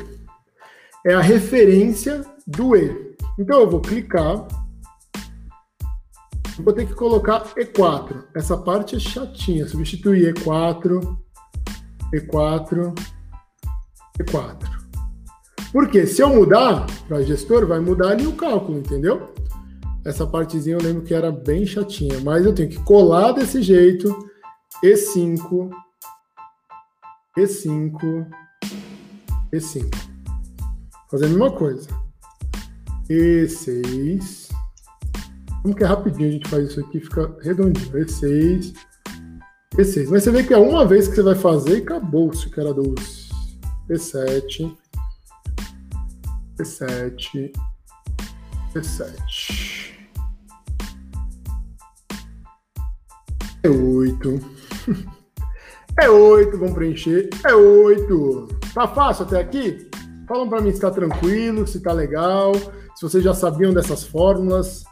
S1: É a referência do E. Então eu vou clicar. Vou ter que colocar E4. Essa parte é chatinha. Substituir E4, E4, E4. Porque se eu mudar para gestor, vai mudar ali o cálculo, entendeu? Essa partezinha eu lembro que era bem chatinha, mas eu tenho que colar desse jeito, E5, e5, E5. Fazer a mesma coisa. E6. Como que é rapidinho a gente faz isso aqui, fica redondinho. E6, E6. Mas você vê que é uma vez que você vai fazer e acabou-se, que era doce. E7, E7, E7. E8. É oito, vamos preencher. É oito. Tá fácil até aqui? Falam para mim se tá tranquilo, se tá legal, se vocês já sabiam dessas fórmulas,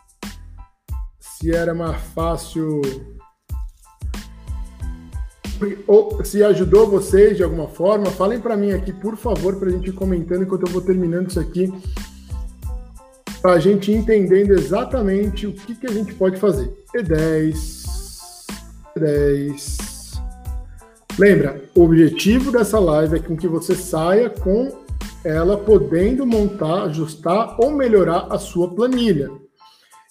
S1: se era mais fácil ou se ajudou vocês de alguma forma, falem para mim aqui, por favor, para a gente ir comentando enquanto eu vou terminando isso aqui, para a gente entendendo exatamente o que, que a gente pode fazer. E10, E10, Lembra, o objetivo dessa live é com que você saia com ela podendo montar, ajustar ou melhorar a sua planilha.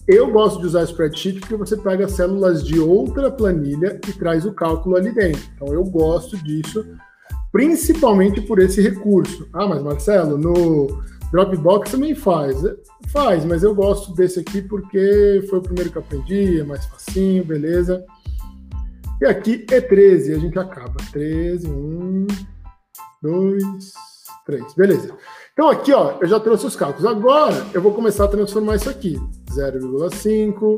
S1: Eu gosto de usar spreadsheet porque você pega células de outra planilha e traz o cálculo ali dentro. Então eu gosto disso, principalmente por esse recurso. Ah, mas Marcelo, no Dropbox também faz. Faz, mas eu gosto desse aqui porque foi o primeiro que eu aprendi, é mais facinho, beleza. E aqui é 13, a gente acaba. 13, 1, 2, 3. Beleza. Então aqui, ó, eu já trouxe os cálculos. Agora eu vou começar a transformar isso aqui. 0,5,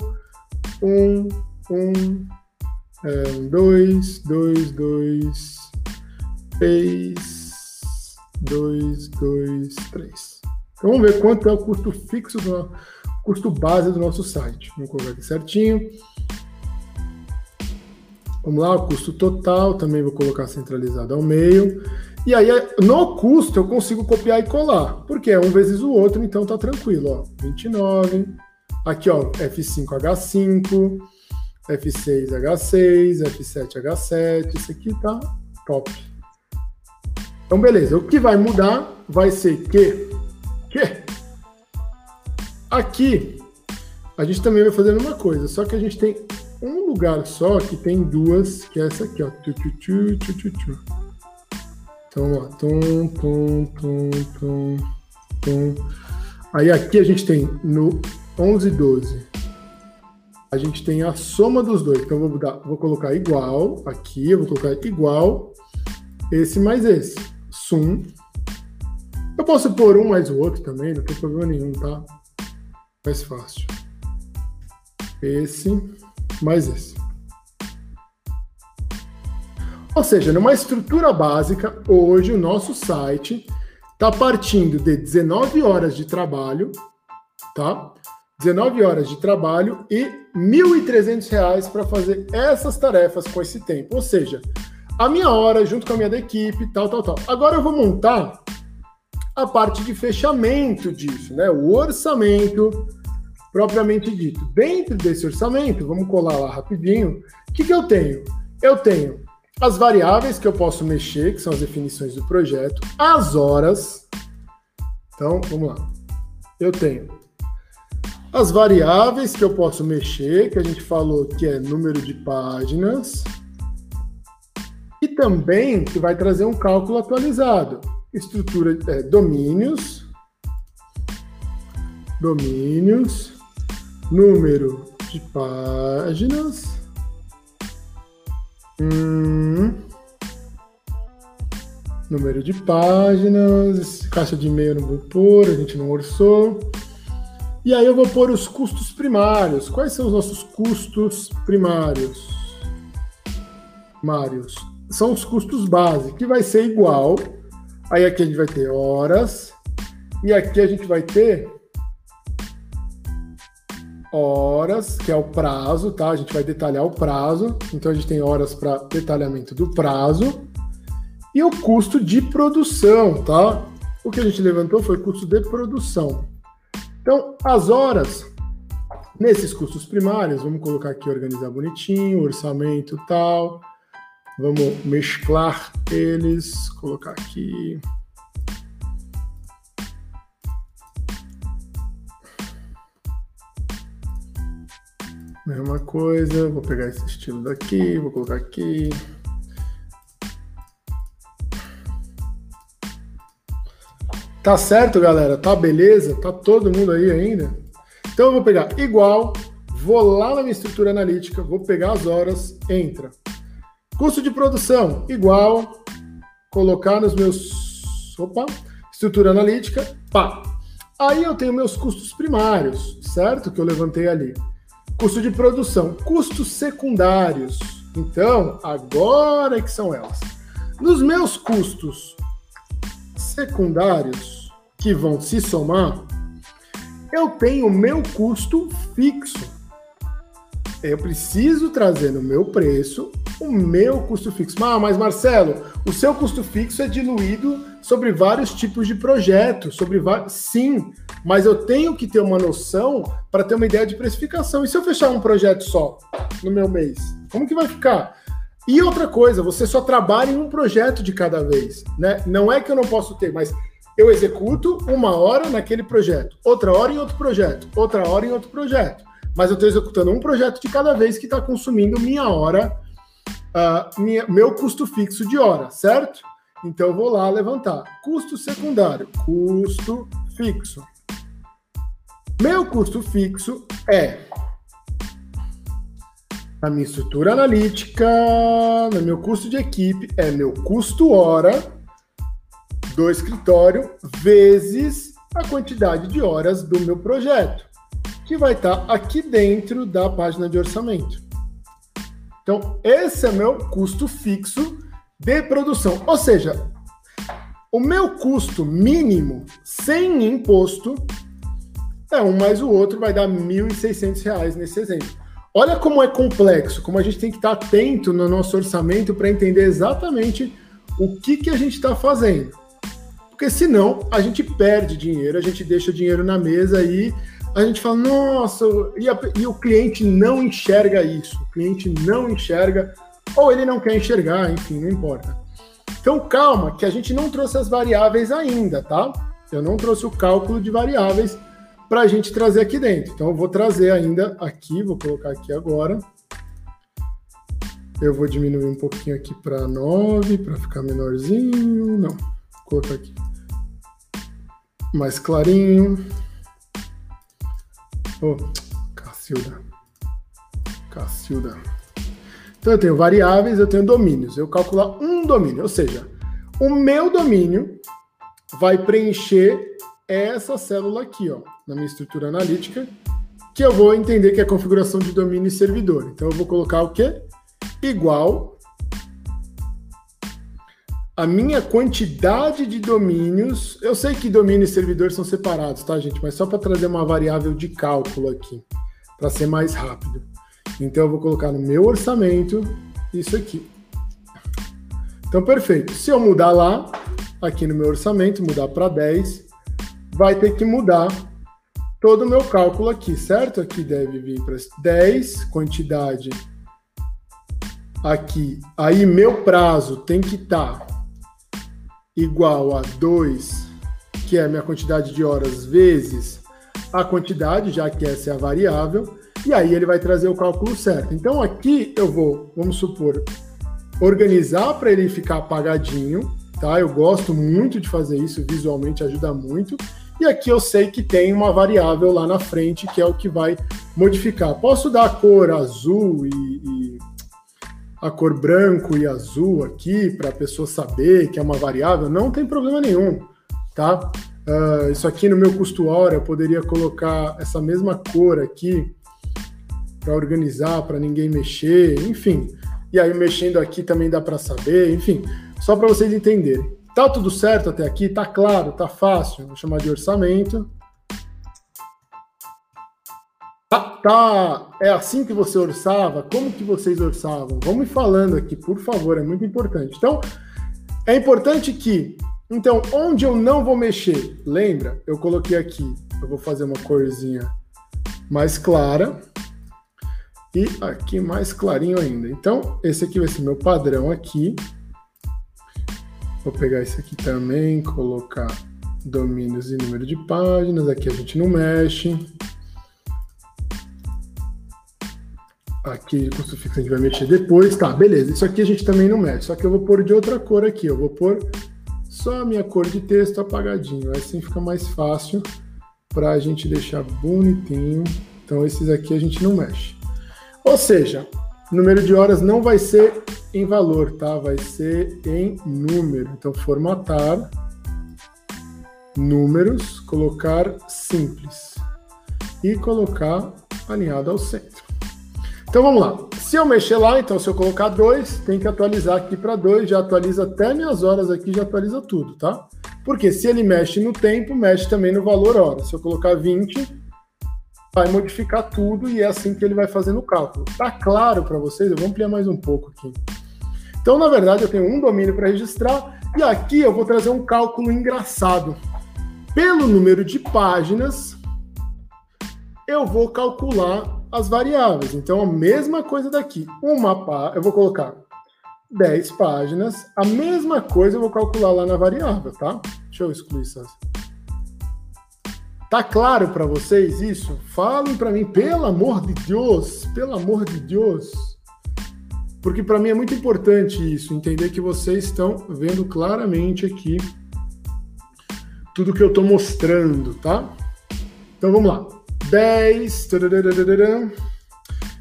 S1: 1, 1, 2, 2, 2, 3, 2, 2, 3. Então vamos ver quanto é o custo fixo, do, custo base do nosso site. Vamos colocar aqui certinho. Vamos lá, o custo total, também vou colocar centralizado ao meio. E aí, no custo, eu consigo copiar e colar, porque é um vezes o outro, então tá tranquilo, ó. 29, aqui, ó, F5H5, F6H6, F7H7, isso aqui tá top. Então, beleza, o que vai mudar vai ser que, que aqui a gente também vai fazer a mesma coisa, só que a gente tem um lugar só que tem duas, que é essa aqui, ó. Tu, tu, tu, tu, tu, tu. Então, ó. Tum, tum, tum, tum, tum. Aí aqui a gente tem no 11 12. a gente tem a soma dos dois. Então, vou, dar, vou colocar igual aqui, eu vou colocar igual esse mais esse. Sum. Eu posso pôr um mais o outro também, não tem problema nenhum, tá? Mais fácil. Esse mais esse. Ou seja, numa estrutura básica, hoje o nosso site está partindo de 19 horas de trabalho, tá? 19 horas de trabalho e R$ 1.300 para fazer essas tarefas com esse tempo. Ou seja, a minha hora junto com a minha da equipe, tal, tal, tal. Agora eu vou montar a parte de fechamento disso, né? O orçamento propriamente dito. Dentro desse orçamento, vamos colar lá rapidinho. O que, que eu tenho? Eu tenho as variáveis que eu posso mexer, que são as definições do projeto, as horas. Então, vamos lá. Eu tenho as variáveis que eu posso mexer, que a gente falou que é número de páginas, e também que vai trazer um cálculo atualizado. Estrutura, é, domínios, domínios, número de páginas, hum, número de páginas, caixa de e-mail não vou pôr, a gente não orçou. E aí eu vou pôr os custos primários. Quais são os nossos custos primários? Primários. São os custos base, que vai ser igual. Aí aqui a gente vai ter horas. E aqui a gente vai ter horas, que é o prazo, tá? A gente vai detalhar o prazo. Então a gente tem horas para detalhamento do prazo. E o custo de produção, tá? O que a gente levantou foi custo de produção. Então, as horas nesses custos primários, vamos colocar aqui organizar bonitinho, orçamento tal. Vamos mesclar eles, colocar aqui. Mesma coisa, vou pegar esse estilo daqui, vou colocar aqui. Tá certo, galera? Tá beleza? Tá todo mundo aí ainda? Então eu vou pegar igual, vou lá na minha estrutura analítica, vou pegar as horas, entra. Custo de produção igual, colocar nos meus. Opa! Estrutura analítica, pá. Aí eu tenho meus custos primários, certo? Que eu levantei ali. Custo de produção, custos secundários. Então, agora é que são elas. Nos meus custos secundários que vão se somar, eu tenho o meu custo fixo. Eu preciso trazer no meu preço o meu custo fixo. Ah, mas Marcelo, o seu custo fixo é diluído sobre vários tipos de projetos, sobre vários... sim, mas eu tenho que ter uma noção para ter uma ideia de precificação. E se eu fechar um projeto só no meu mês, como que vai ficar? E outra coisa, você só trabalha em um projeto de cada vez, né? Não é que eu não posso ter, mas eu executo uma hora naquele projeto, outra hora em outro projeto, outra hora em outro projeto. Mas eu estou executando um projeto de cada vez que está consumindo minha hora, uh, minha, meu custo fixo de hora, certo? Então eu vou lá levantar. Custo secundário, custo fixo. Meu custo fixo é a minha estrutura analítica, no meu custo de equipe, é meu custo hora do escritório vezes a quantidade de horas do meu projeto, que vai estar aqui dentro da página de orçamento. Então, esse é meu custo fixo de produção. Ou seja, o meu custo mínimo sem imposto é um mais o outro, vai dar R$ 1.600 nesse exemplo. Olha como é complexo, como a gente tem que estar atento no nosso orçamento para entender exatamente o que, que a gente está fazendo. Porque senão a gente perde dinheiro, a gente deixa dinheiro na mesa e a gente fala, nossa, e, a, e o cliente não enxerga isso, o cliente não enxerga, ou ele não quer enxergar, enfim, não importa. Então calma, que a gente não trouxe as variáveis ainda, tá? Eu não trouxe o cálculo de variáveis para a gente trazer aqui dentro. Então, eu vou trazer ainda aqui, vou colocar aqui agora. Eu vou diminuir um pouquinho aqui para 9, para ficar menorzinho. Não, vou colocar aqui. Mais clarinho. Oh, Cacilda. Cacilda. Então eu tenho variáveis, eu tenho domínios. Eu calcular um domínio, ou seja, o meu domínio vai preencher essa célula aqui, ó, na minha estrutura analítica, que eu vou entender que é configuração de domínio e servidor. Então eu vou colocar o quê? Igual a minha quantidade de domínios. Eu sei que domínio e servidor são separados, tá, gente? Mas só para trazer uma variável de cálculo aqui, para ser mais rápido. Então eu vou colocar no meu orçamento isso aqui. Então, perfeito. Se eu mudar lá, aqui no meu orçamento, mudar para 10, vai ter que mudar todo o meu cálculo aqui, certo? Aqui deve vir para 10, quantidade aqui. Aí meu prazo tem que estar tá igual a 2, que é a minha quantidade de horas, vezes a quantidade, já que essa é a variável, e aí ele vai trazer o cálculo certo. Então aqui eu vou, vamos supor, organizar para ele ficar apagadinho, tá? Eu gosto muito de fazer isso, visualmente ajuda muito. E aqui eu sei que tem uma variável lá na frente que é o que vai modificar. Posso dar a cor azul e, e a cor branco e azul aqui para a pessoa saber que é uma variável? Não tem problema nenhum, tá? Uh, isso aqui no meu custo hora eu poderia colocar essa mesma cor aqui para organizar, para ninguém mexer, enfim. E aí mexendo aqui também dá para saber, enfim, só para vocês entenderem. Tá tudo certo até aqui? Tá claro? Tá fácil? Vou chamar de orçamento. Tá, tá, é assim que você orçava? Como que vocês orçavam? Vamos falando aqui, por favor, é muito importante. Então, é importante que, então, onde eu não vou mexer, lembra? Eu coloquei aqui, eu vou fazer uma corzinha mais clara e aqui mais clarinho ainda. Então, esse aqui vai ser meu padrão aqui. Vou pegar esse aqui também, colocar domínios e número de páginas. Aqui a gente não mexe. Aqui, custo fixo a gente vai mexer depois. Tá, beleza. Isso aqui a gente também não mexe. Só que eu vou pôr de outra cor aqui. Eu vou pôr só a minha cor de texto apagadinho. Assim fica mais fácil para a gente deixar bonitinho. Então, esses aqui a gente não mexe. Ou seja, número de horas não vai ser em valor, tá? Vai ser em número. Então, formatar, números, colocar simples e colocar alinhado ao centro. Então vamos lá. Se eu mexer lá, então se eu colocar 2, tem que atualizar aqui para 2, já atualiza até minhas horas aqui, já atualiza tudo, tá? Porque se ele mexe no tempo, mexe também no valor hora. Se eu colocar 20, vai modificar tudo e é assim que ele vai fazendo o cálculo. Tá claro para vocês? Eu vou ampliar mais um pouco aqui. Então, na verdade, eu tenho um domínio para registrar e aqui eu vou trazer um cálculo engraçado. Pelo número de páginas, eu vou calcular as variáveis. Então, a mesma coisa daqui. Uma pá, eu vou colocar 10 páginas, a mesma coisa eu vou calcular lá na variável, tá? Deixa eu excluir essas. Tá claro para vocês isso? Falem para mim, pelo amor de Deus, pelo amor de Deus. Porque para mim é muito importante isso, entender que vocês estão vendo claramente aqui tudo que eu estou mostrando, tá? Então vamos lá. 10.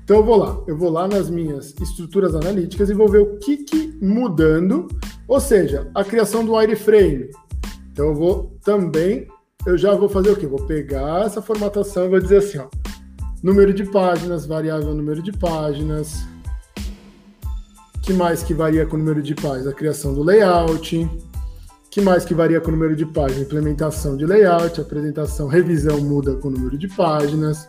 S1: Então eu vou lá, eu vou lá nas minhas estruturas analíticas e vou ver o que, que mudando, ou seja, a criação do wireframe. Então eu vou também eu já vou fazer o quê? Vou pegar essa formatação e vou dizer assim, ó, número de páginas, variável número de páginas. Que mais que varia com o número de páginas? A criação do layout. Que mais que varia com o número de páginas? Implementação de layout, apresentação, revisão muda com o número de páginas.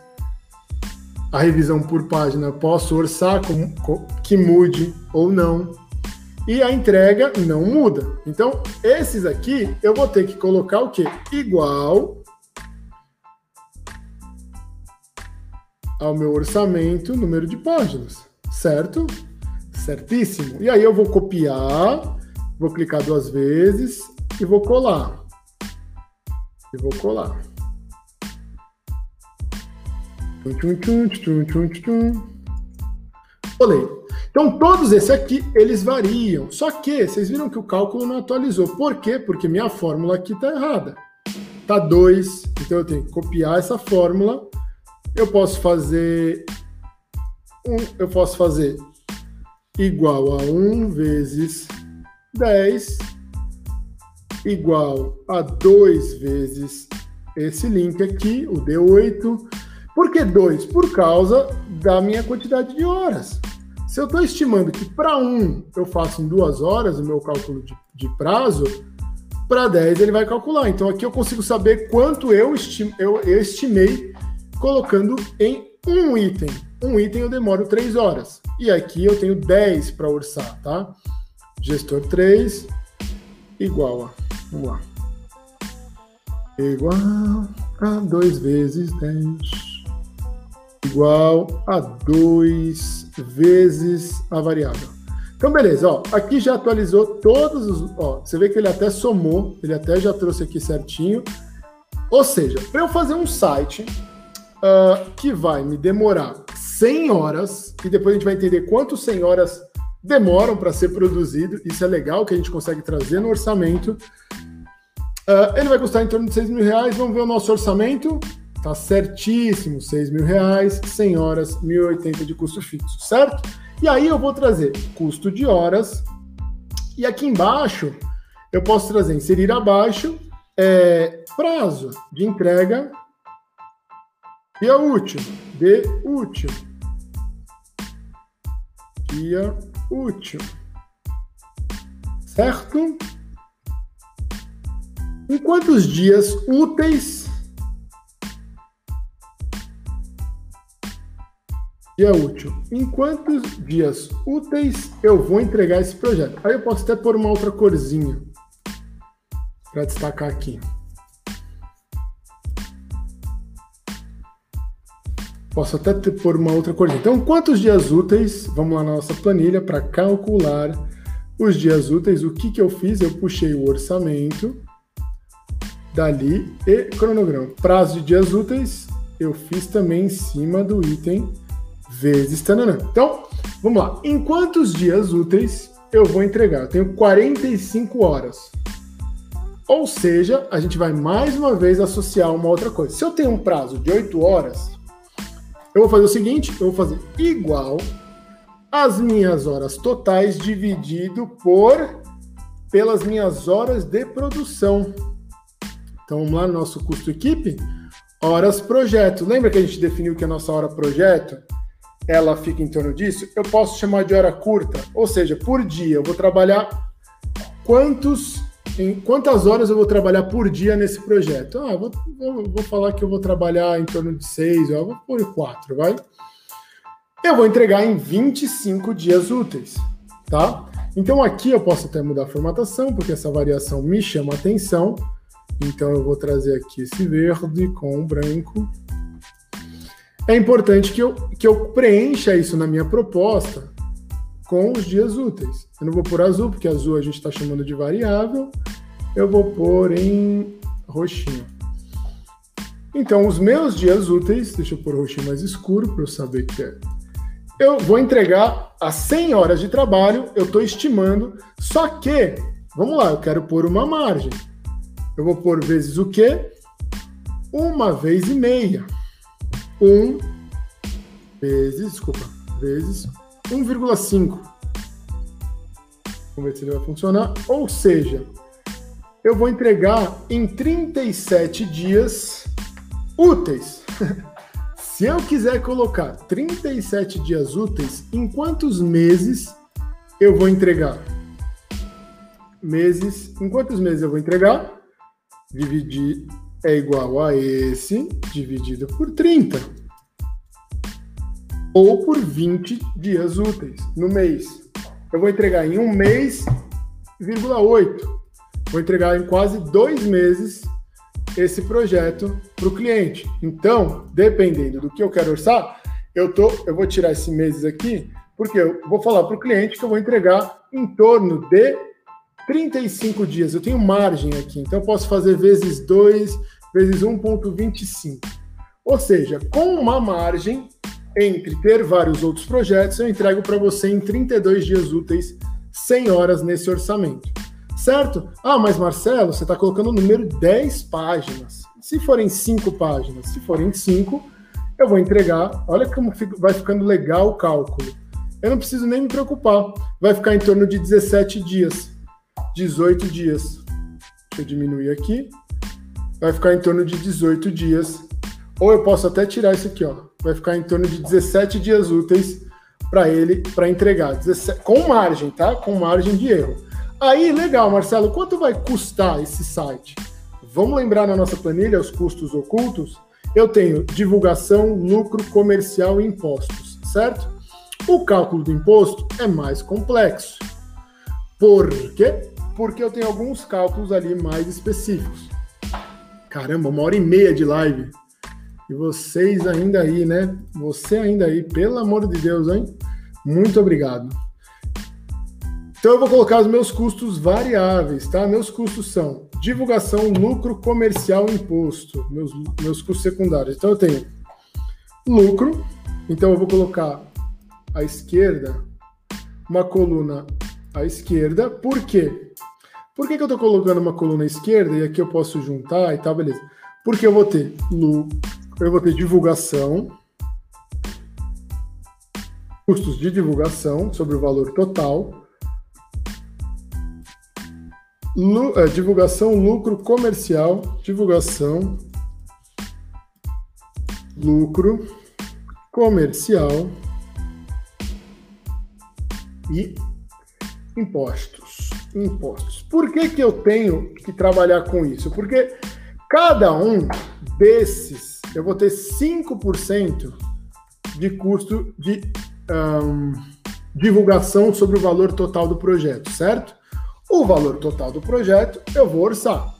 S1: A revisão por página posso orçar com, com, que mude ou não e a entrega não muda. Então, esses aqui eu vou ter que colocar o quê? Igual ao meu orçamento, número de páginas, certo? Certíssimo. E aí eu vou copiar, vou clicar duas vezes e vou colar. E vou colar. Tchum, tchum, tchum, tchum, tchum. Colei. Então, todos esses aqui, eles variam. Só que, vocês viram que o cálculo não atualizou. Por quê? Porque minha fórmula aqui está errada. Está 2, então eu tenho que copiar essa fórmula. Eu posso fazer um, eu posso fazer igual a 1 vezes 10 igual a 2 vezes esse link aqui, o D8. Por que 2? Por causa da minha quantidade de horas. Se eu estou estimando que para um eu faço em duas horas o meu cálculo de, de prazo, para 10 ele vai calcular. Então aqui eu consigo saber quanto eu, estim, eu, eu estimei colocando em um item. Um item eu demoro 3 horas. E aqui eu tenho 10 para orçar, tá? Gestor 3 igual a. Vamos lá. Igual a 2 vezes 10. Igual a 2 vezes a variável. Então, beleza, ó, aqui já atualizou todos os. Ó, você vê que ele até somou, ele até já trouxe aqui certinho. Ou seja, para eu fazer um site uh, que vai me demorar 100 horas, e depois a gente vai entender quanto 100 horas demoram para ser produzido, isso é legal que a gente consegue trazer no orçamento. Uh, ele vai custar em torno de 6 mil reais, vamos ver o nosso orçamento. Tá certíssimo, 6 mil reais, 100 horas, 1.080 de custo fixo, certo? E aí eu vou trazer custo de horas, e aqui embaixo eu posso trazer, inserir abaixo, é, prazo de entrega, dia útil, de útil, dia útil, certo? Em quantos dias úteis dia útil. Em quantos dias úteis eu vou entregar esse projeto? Aí eu posso até pôr uma outra corzinha para destacar aqui. Posso até ter, pôr uma outra corzinha. Então, quantos dias úteis? Vamos lá na nossa planilha para calcular os dias úteis. O que, que eu fiz? Eu puxei o orçamento dali e cronograma. Prazo de dias úteis, eu fiz também em cima do item vezes tananã. Então, vamos lá. Em quantos dias úteis eu vou entregar? Eu tenho 45 horas. Ou seja, a gente vai mais uma vez associar uma outra coisa. Se eu tenho um prazo de 8 horas, eu vou fazer o seguinte, eu vou fazer igual as minhas horas totais dividido por pelas minhas horas de produção. Então vamos lá no nosso custo equipe, horas projeto. Lembra que a gente definiu que a nossa hora projeto ela fica em torno disso, eu posso chamar de hora curta, ou seja, por dia eu vou trabalhar quantos em quantas horas eu vou trabalhar por dia nesse projeto? Ah, vou, vou, vou falar que eu vou trabalhar em torno de seis, eu vou por quatro, vai? Eu vou entregar em 25 dias úteis, tá? Então aqui eu posso até mudar a formatação, porque essa variação me chama atenção. Então eu vou trazer aqui esse verde com branco é importante que eu, que eu preencha isso na minha proposta com os dias úteis. Eu não vou pôr azul, porque azul a gente está chamando de variável. Eu vou pôr em roxinho. Então, os meus dias úteis, deixa eu pôr roxinho mais escuro para eu saber que é. Eu vou entregar as 100 horas de trabalho, eu estou estimando, só que, vamos lá, eu quero pôr uma margem. Eu vou pôr vezes o quê? Uma vez e meia. 1 vezes, desculpa, vezes 1,5. Vamos ver se ele vai funcionar. Ou seja, eu vou entregar em 37 dias úteis. se eu quiser colocar 37 dias úteis, em quantos meses eu vou entregar? Meses, em quantos meses eu vou entregar? Dividir é igual a esse dividido por 30. Ou por 20 dias úteis no mês. Eu vou entregar em um mês, vírgula 8. Vou entregar em quase dois meses esse projeto para o cliente. Então, dependendo do que eu quero orçar, eu, tô, eu vou tirar esse meses aqui, porque eu vou falar para o cliente que eu vou entregar em torno de 35 dias. Eu tenho margem aqui, então eu posso fazer vezes 2 vezes 1,25. Ou seja, com uma margem entre ter vários outros projetos, eu entrego para você em 32 dias úteis, 100 horas nesse orçamento. Certo? Ah, mas Marcelo, você está colocando o número 10 páginas. Se forem 5 páginas, se forem 5, eu vou entregar. Olha como vai ficando legal o cálculo. Eu não preciso nem me preocupar. Vai ficar em torno de 17 dias, 18 dias. Deixa eu diminuir aqui. Vai ficar em torno de 18 dias. Ou eu posso até tirar isso aqui, ó. Vai ficar em torno de 17 dias úteis para ele para entregar, 17, com margem, tá? Com margem de erro. Aí, legal, Marcelo, quanto vai custar esse site? Vamos lembrar na nossa planilha os custos ocultos? Eu tenho divulgação, lucro comercial e impostos, certo? O cálculo do imposto é mais complexo. Por quê? Porque eu tenho alguns cálculos ali mais específicos. Caramba, uma hora e meia de live. E vocês ainda aí, né? Você ainda aí, pelo amor de Deus, hein? Muito obrigado. Então eu vou colocar os meus custos variáveis, tá? Meus custos são divulgação, lucro comercial, imposto, meus, meus custos secundários. Então eu tenho lucro, então eu vou colocar à esquerda uma coluna à esquerda. Por quê? Por que, que eu estou colocando uma coluna à esquerda e aqui eu posso juntar e tal, beleza? Porque eu vou ter lucro, eu vou ter divulgação, custos de divulgação sobre o valor total, Lu, é, divulgação, lucro comercial, divulgação, lucro comercial e impostos. Impostos. Por que, que eu tenho que trabalhar com isso? Porque cada um desses eu vou ter 5% de custo de um, divulgação sobre o valor total do projeto, certo? O valor total do projeto eu vou orçar.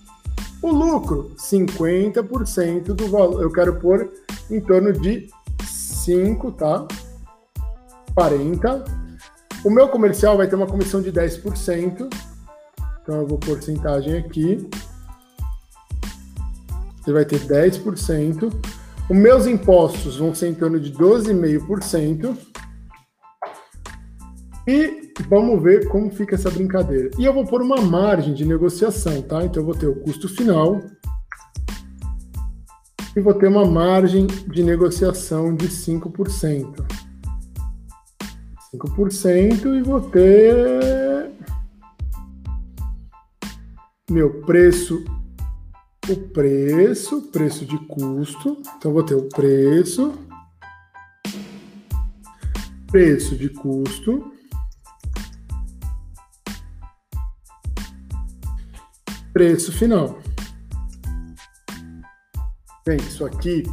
S1: O lucro, 50% do valor. Eu quero pôr em torno de 5, tá? 40. O meu comercial vai ter uma comissão de 10%. Então eu vou porcentagem aqui. Ele vai ter 10%. Os meus impostos vão ser em torno de 12,5%. E vamos ver como fica essa brincadeira. E eu vou pôr uma margem de negociação, tá? Então eu vou ter o custo final e vou ter uma margem de negociação de 5%. 5% e vou ter meu preço, o preço, preço de custo. Então vou ter o preço, preço de custo preço final. Bem, isso aqui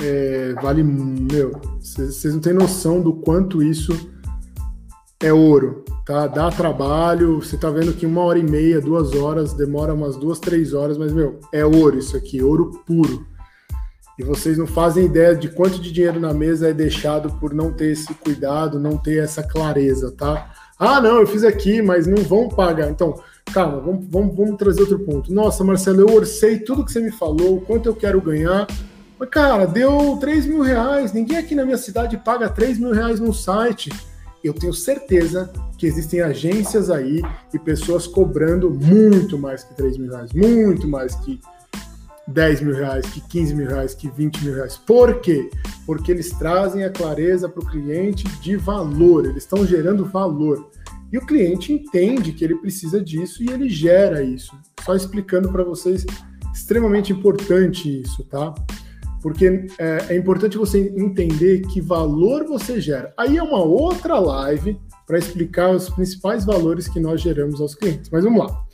S1: é, vale, meu, vocês não têm noção do quanto isso é ouro, tá? Dá trabalho, você tá vendo que uma hora e meia, duas horas, demora umas duas, três horas, mas, meu, é ouro isso aqui, ouro puro. E vocês não fazem ideia de quanto de dinheiro na mesa é deixado por não ter esse cuidado, não ter essa clareza, tá? Ah, não, eu fiz aqui, mas não vão pagar. Então, calma, vamos, vamos, vamos trazer outro ponto. Nossa, Marcelo, eu orcei tudo que você me falou, quanto eu quero ganhar. Mas, cara, deu 3 mil reais. Ninguém aqui na minha cidade paga 3 mil reais no site. Eu tenho certeza que existem agências aí e pessoas cobrando muito mais que 3 mil reais, muito mais que 10 mil reais, que 15 mil reais, que 20 mil reais. Por quê? Porque eles trazem a clareza para o cliente de valor, eles estão gerando valor. E o cliente entende que ele precisa disso e ele gera isso. Só explicando para vocês, extremamente importante isso, tá? Porque é, é, importante você entender que valor você gera. Aí é uma outra live para explicar os principais valores que nós geramos aos clientes. Mas vamos lá.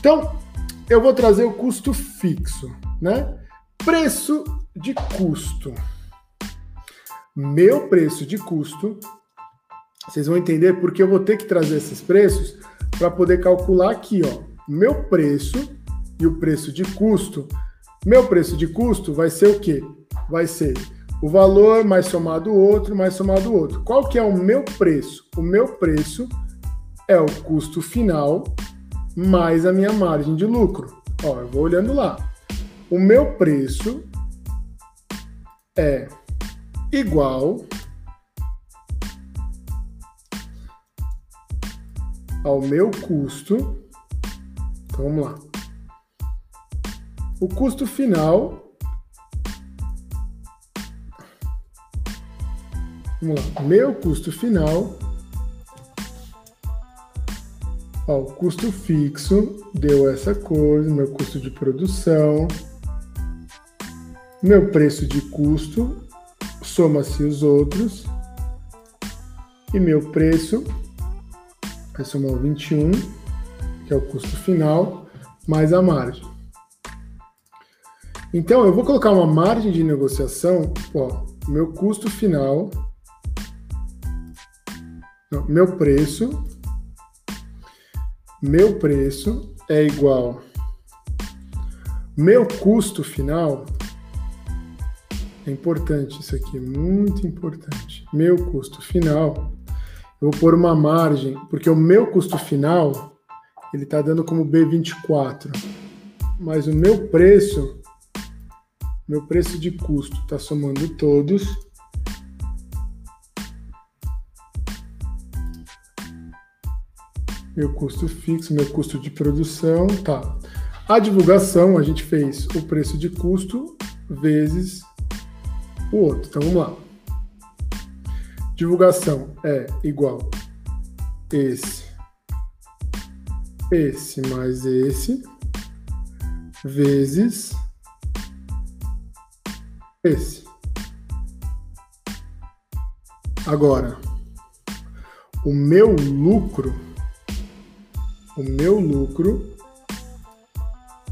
S1: Então, eu vou trazer o custo fixo, né? Preço de custo. Meu preço de custo vocês vão entender porque eu vou ter que trazer esses preços para poder calcular aqui, ó, meu preço e o preço de custo. Meu preço de custo vai ser o quê? Vai ser o valor mais somado o outro, mais somado o outro. Qual que é o meu preço? O meu preço é o custo final mais a minha margem de lucro. Ó, eu vou olhando lá. O meu preço é igual ao meu custo. Então vamos lá. O custo final Vamos lá. Meu custo final. Ó, o custo fixo deu essa coisa, meu custo de produção. Meu preço de custo soma-se os outros. E meu preço vai somar o 21, que é o custo final, mais a margem. Então, eu vou colocar uma margem de negociação, ó, meu custo final, não, meu preço, meu preço é igual meu custo final é importante isso aqui, muito importante. Meu custo final, eu vou pôr uma margem, porque o meu custo final ele está dando como B24, mas o meu preço meu preço de custo está somando todos. Meu custo fixo, meu custo de produção, tá. A divulgação, a gente fez o preço de custo vezes o outro. Então vamos lá. Divulgação é igual esse, esse mais esse, vezes esse. Agora, o meu lucro, o meu lucro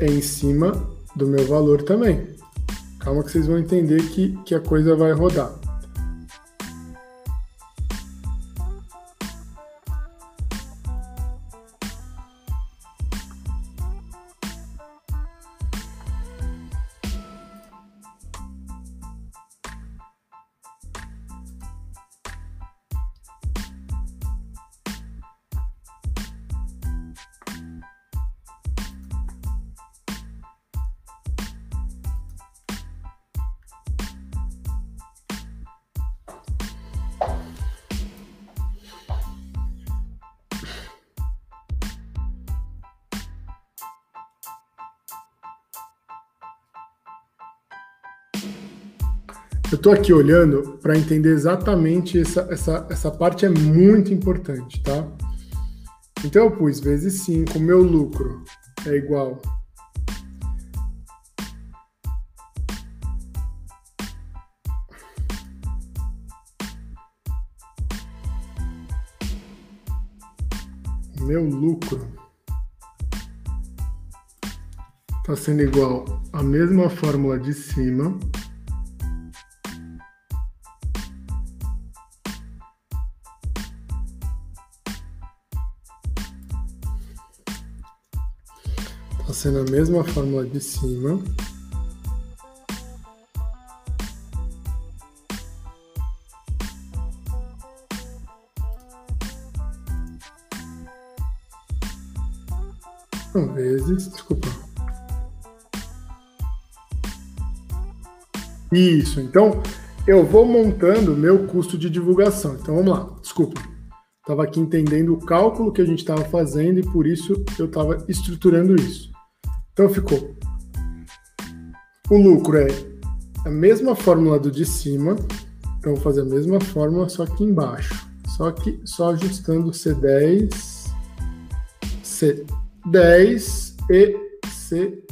S1: é em cima do meu valor também. Calma que vocês vão entender que, que a coisa vai rodar. Estou aqui olhando para entender exatamente essa, essa, essa parte é muito importante, tá? Então eu pus vezes 5, meu lucro é igual meu lucro está sendo igual à mesma fórmula de cima sendo a mesma fórmula de cima. Não, vezes, desculpa. Isso, então eu vou montando meu custo de divulgação. Então vamos lá, desculpa. Estava aqui entendendo o cálculo que a gente estava fazendo e por isso eu estava estruturando isso. Então ficou. O lucro é a mesma fórmula do de cima. Então vou fazer a mesma fórmula, só que embaixo. Só que só ajustando C10, C10 e C8.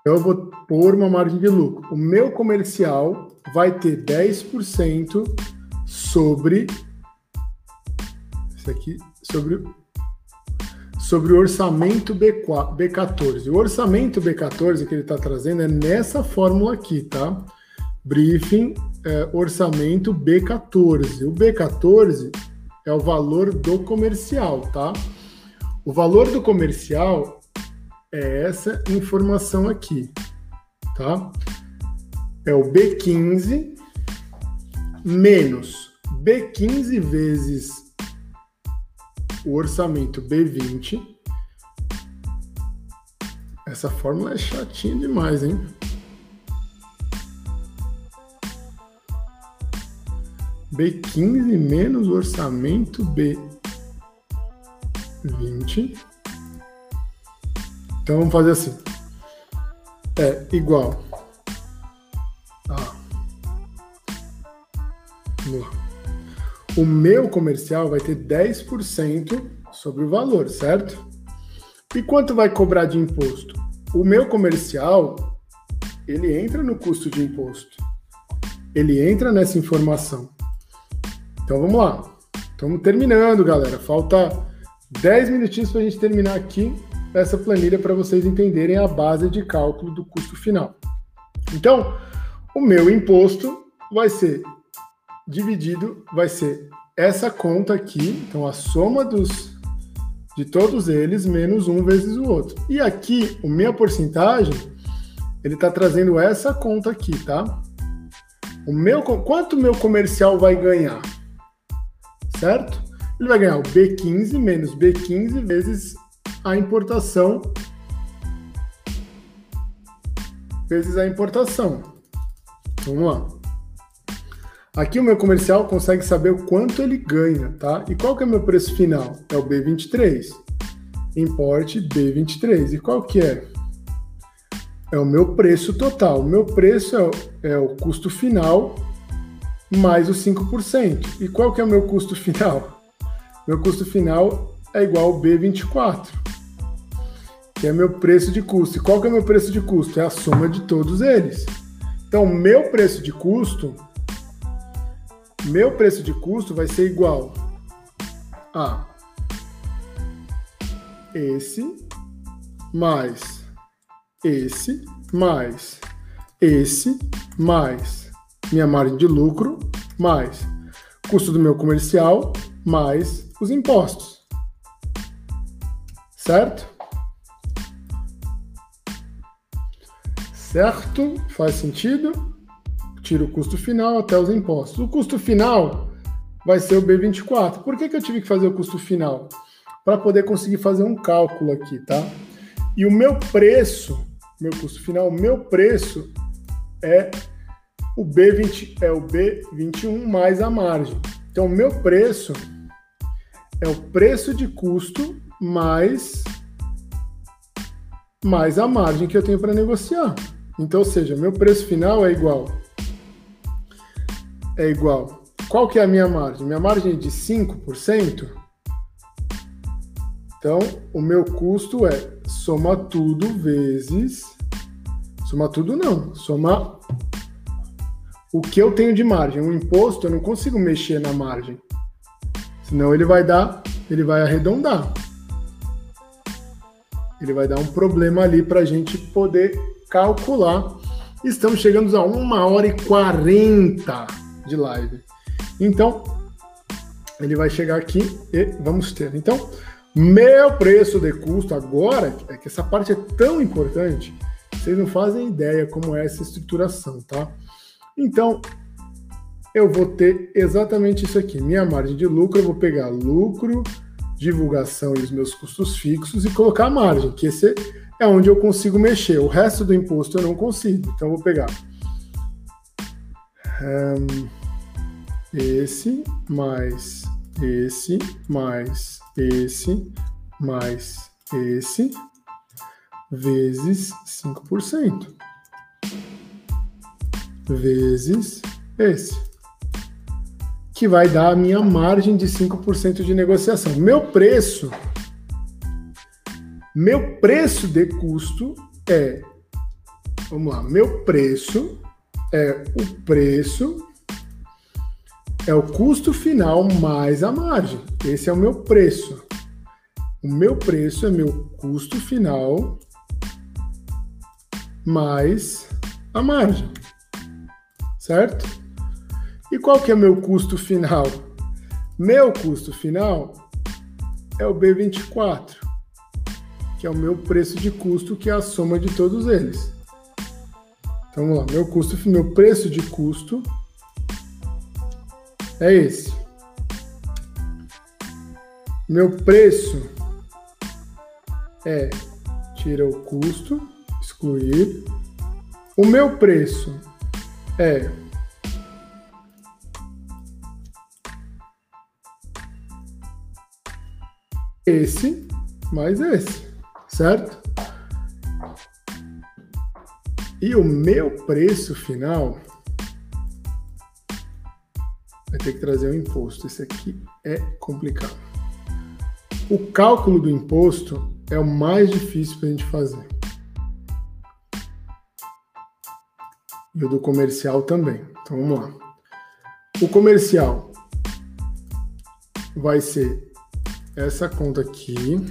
S1: Então eu vou pôr uma margem de lucro. O meu comercial vai ter 10% sobre esse aqui sobre sobre o orçamento B14. O orçamento B14 que ele está trazendo é nessa fórmula aqui, tá? Briefing, é, orçamento B14. O B14 é o valor do comercial, tá? O valor do comercial é essa informação aqui, tá? É o B15 menos B15 vezes o orçamento B20. Essa fórmula é chatinha demais, hein? B15 menos orçamento B20. Então vamos fazer assim. É igual a Vamos lá. O meu comercial vai ter 10% sobre o valor, certo? E quanto vai cobrar de imposto? O meu comercial, ele entra no custo de imposto. Ele entra nessa informação. Então vamos lá. Estamos terminando, galera. Falta 10 minutinhos para a gente terminar aqui essa planilha para vocês entenderem a base de cálculo do custo final. Então, o meu imposto vai ser dividido, vai ser essa conta aqui, então a soma dos de todos eles menos um vezes o outro. E aqui, o minha porcentagem, ele está trazendo essa conta aqui, tá? O meu, quanto o meu comercial vai ganhar? Certo? Ele vai ganhar o B15 menos B15 vezes a importação vezes a importação. Vamos lá. Aqui o meu comercial consegue saber o quanto ele ganha, tá? E qual que é o meu preço final? É o B23. Importe B23. E qual que é? É o meu preço total. O meu preço é o, é o custo final mais os 5%. E qual que é o meu custo final? Meu custo final é igual ao B24, que é meu preço de custo. E qual que é o meu preço de custo? É a soma de todos eles. Então, meu preço de custo meu preço de custo vai ser igual a esse mais esse mais esse mais minha margem de lucro mais custo do meu comercial mais os impostos. Certo? Certo? Faz sentido? Tira o custo final até os impostos. O custo final vai ser o B24. Por que, que eu tive que fazer o custo final? Para poder conseguir fazer um cálculo aqui, tá? E o meu preço, meu custo final, o meu preço é o B20, é o B21 mais a margem. Então, o meu preço é o preço de custo mais mais a margem que eu tenho para negociar. Então, ou seja, meu preço final é igual é igual. Qual que é a minha margem? Minha margem é de 5%. Então, o meu custo é soma tudo vezes. Soma tudo não, soma o que eu tenho de margem. O imposto eu não consigo mexer na margem. Senão ele vai dar, ele vai arredondar. Ele vai dar um problema ali para a gente poder calcular. Estamos chegando a 1 hora e 40 de live. Então, ele vai chegar aqui e vamos ter. Então, meu preço de custo agora, é que essa parte é tão importante, vocês não fazem ideia como é essa estruturação, tá? Então, eu vou ter exatamente isso aqui. Minha margem de lucro, eu vou pegar lucro, divulgação e os meus custos fixos e colocar a margem, que esse é onde eu consigo mexer. O resto do imposto eu não consigo. Então, eu vou pegar um, esse mais esse mais esse mais esse vezes 5% vezes esse que vai dar a minha margem de 5% de negociação. Meu preço meu preço de custo é vamos lá, meu preço é o preço, é o custo final mais a margem. Esse é o meu preço. O meu preço é meu custo final mais a margem. Certo? E qual que é meu custo final? Meu custo final é o B24, que é o meu preço de custo, que é a soma de todos eles. Então vamos lá, meu custo, meu preço de custo é esse. Meu preço é tira o custo, excluir. O meu preço é esse mais esse, certo? E o meu preço final vai ter que trazer o imposto. Esse aqui é complicado. O cálculo do imposto é o mais difícil para a gente fazer. E o do comercial também. Então vamos lá. O comercial vai ser essa conta aqui.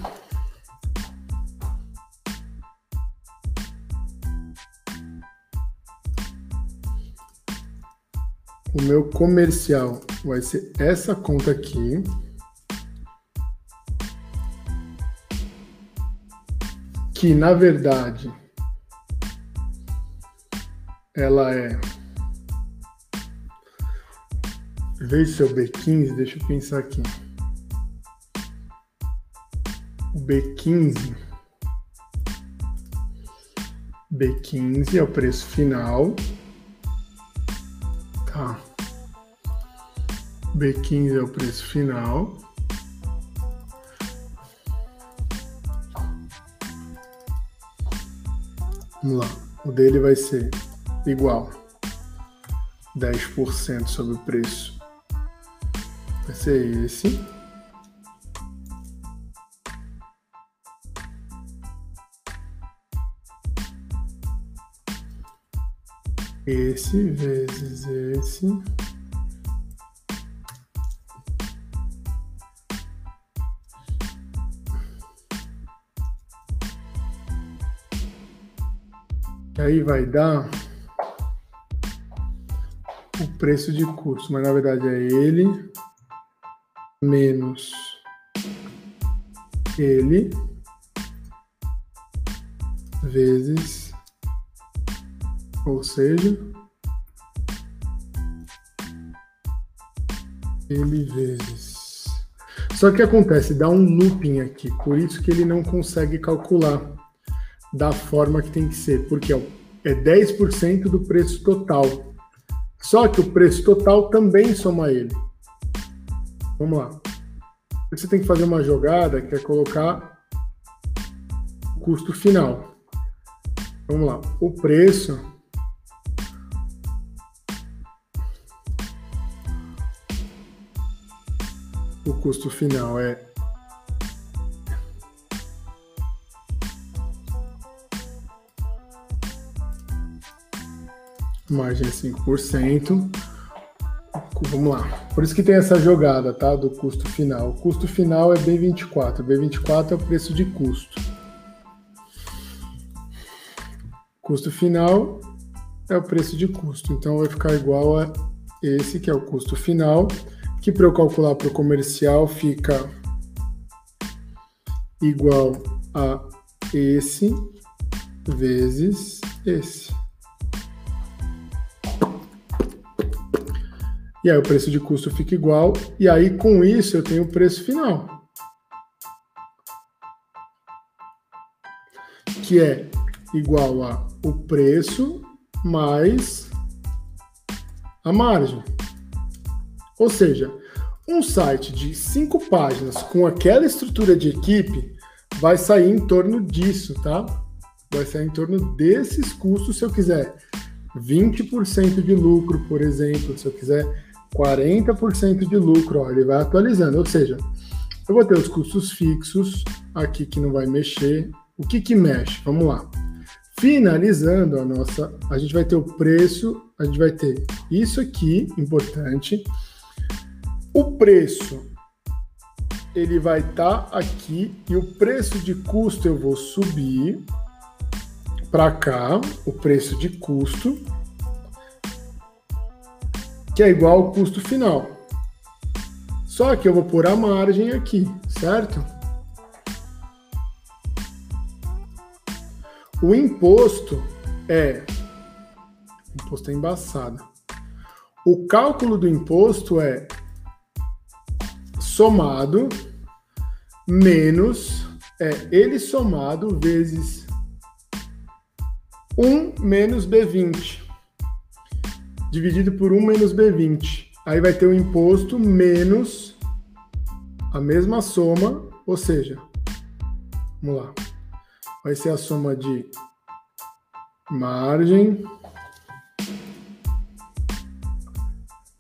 S1: O meu comercial vai ser essa conta aqui. Que na verdade ela é. Vez de ser o B15, deixa eu pensar aqui. O B15. B15 é o preço final. Tá. B15 é o preço final. Vamos lá. O dele vai ser igual 10% sobre o preço. Vai ser esse. Esse vezes esse. Aí vai dar o preço de custo, mas na verdade é ele menos ele vezes, ou seja, ele vezes. Só que acontece, dá um looping aqui, por isso que ele não consegue calcular da forma que tem que ser, porque é 10% do preço total. Só que o preço total também soma ele. Vamos lá. Você tem que fazer uma jogada que é colocar o custo final. Vamos lá. O preço o custo final é margem é 5%. Vamos lá. Por isso que tem essa jogada, tá? Do custo final. O custo final é B24. B24 é o preço de custo. Custo final é o preço de custo. Então vai ficar igual a esse, que é o custo final, que para eu calcular para o comercial fica igual a esse vezes esse. E aí o preço de custo fica igual, e aí com isso eu tenho o preço final. Que é igual a o preço mais a margem. Ou seja, um site de cinco páginas com aquela estrutura de equipe vai sair em torno disso, tá? Vai sair em torno desses custos se eu quiser 20% de lucro, por exemplo, se eu quiser 40% de lucro, ó, ele vai atualizando, ou seja, eu vou ter os custos fixos aqui que não vai mexer. O que que mexe? Vamos lá. Finalizando a nossa, a gente vai ter o preço, a gente vai ter isso aqui, importante. O preço ele vai estar tá aqui e o preço de custo eu vou subir para cá, o preço de custo que é igual ao custo final. Só que eu vou pôr a margem aqui, certo? O imposto é. O imposto é embaçado. O cálculo do imposto é somado menos é ele somado vezes 1 menos B20 dividido por 1 menos B20. Aí vai ter o imposto menos a mesma soma, ou seja, vamos lá, vai ser a soma de margem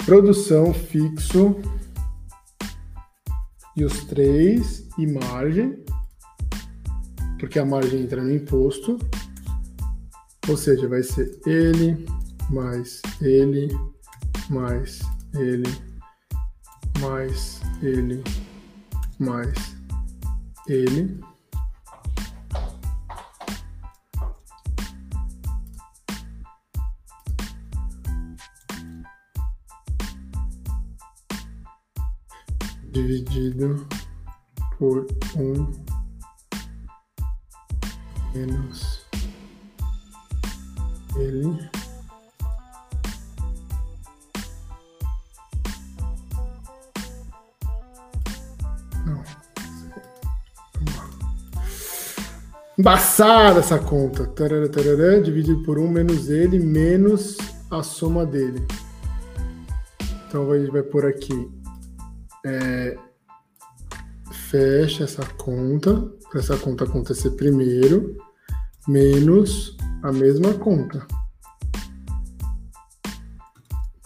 S1: produção fixo os três e margem, porque a margem entra no imposto, ou seja, vai ser ele mais ele mais ele mais ele mais ele dividido por um menos ele. Não. Embaçada essa conta. Tarará, tarará, dividido por um menos ele menos a soma dele. Então a gente vai por aqui. É, fecha essa conta, para essa conta acontecer primeiro, menos a mesma conta.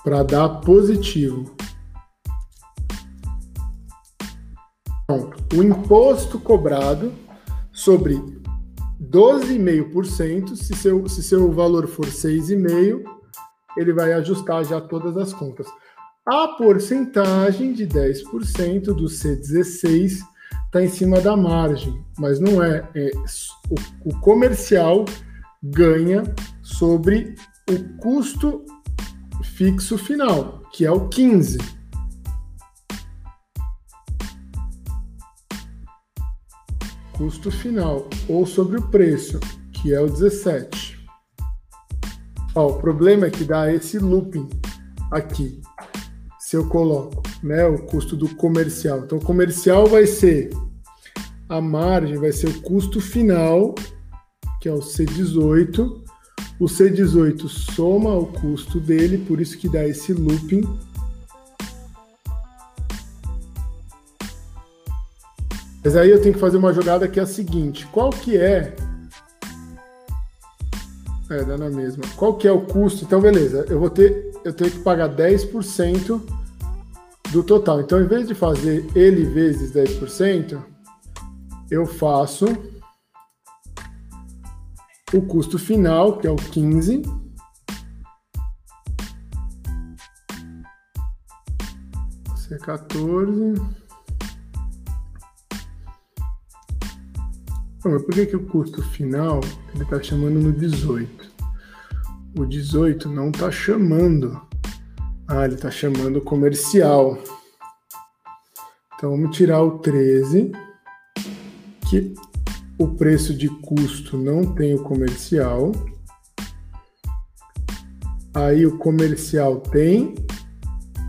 S1: Para dar positivo. Pronto. O imposto cobrado sobre 12,5%, se seu, se seu valor for 6,5%, ele vai ajustar já todas as contas. A porcentagem de 10% do C16 está em cima da margem, mas não é. é o, o comercial ganha sobre o custo fixo final, que é o 15. Custo final, ou sobre o preço, que é o 17. Ó, o problema é que dá esse looping aqui se eu coloco né, o custo do comercial. Então, o comercial vai ser a margem, vai ser o custo final, que é o C18. O C18 soma o custo dele, por isso que dá esse looping. Mas aí eu tenho que fazer uma jogada que é a seguinte: qual que é é, dá na mesma. Qual que é o custo? Então, beleza, eu vou ter, eu tenho que pagar 10% do total. Então, em vez de fazer ele vezes 10%, eu faço o custo final, que é o 15, C14. mas por que, que o custo final ele está chamando no 18? O 18 não está chamando. Ah, ele está chamando comercial. Então vamos tirar o 13, que o preço de custo não tem o comercial. Aí o comercial tem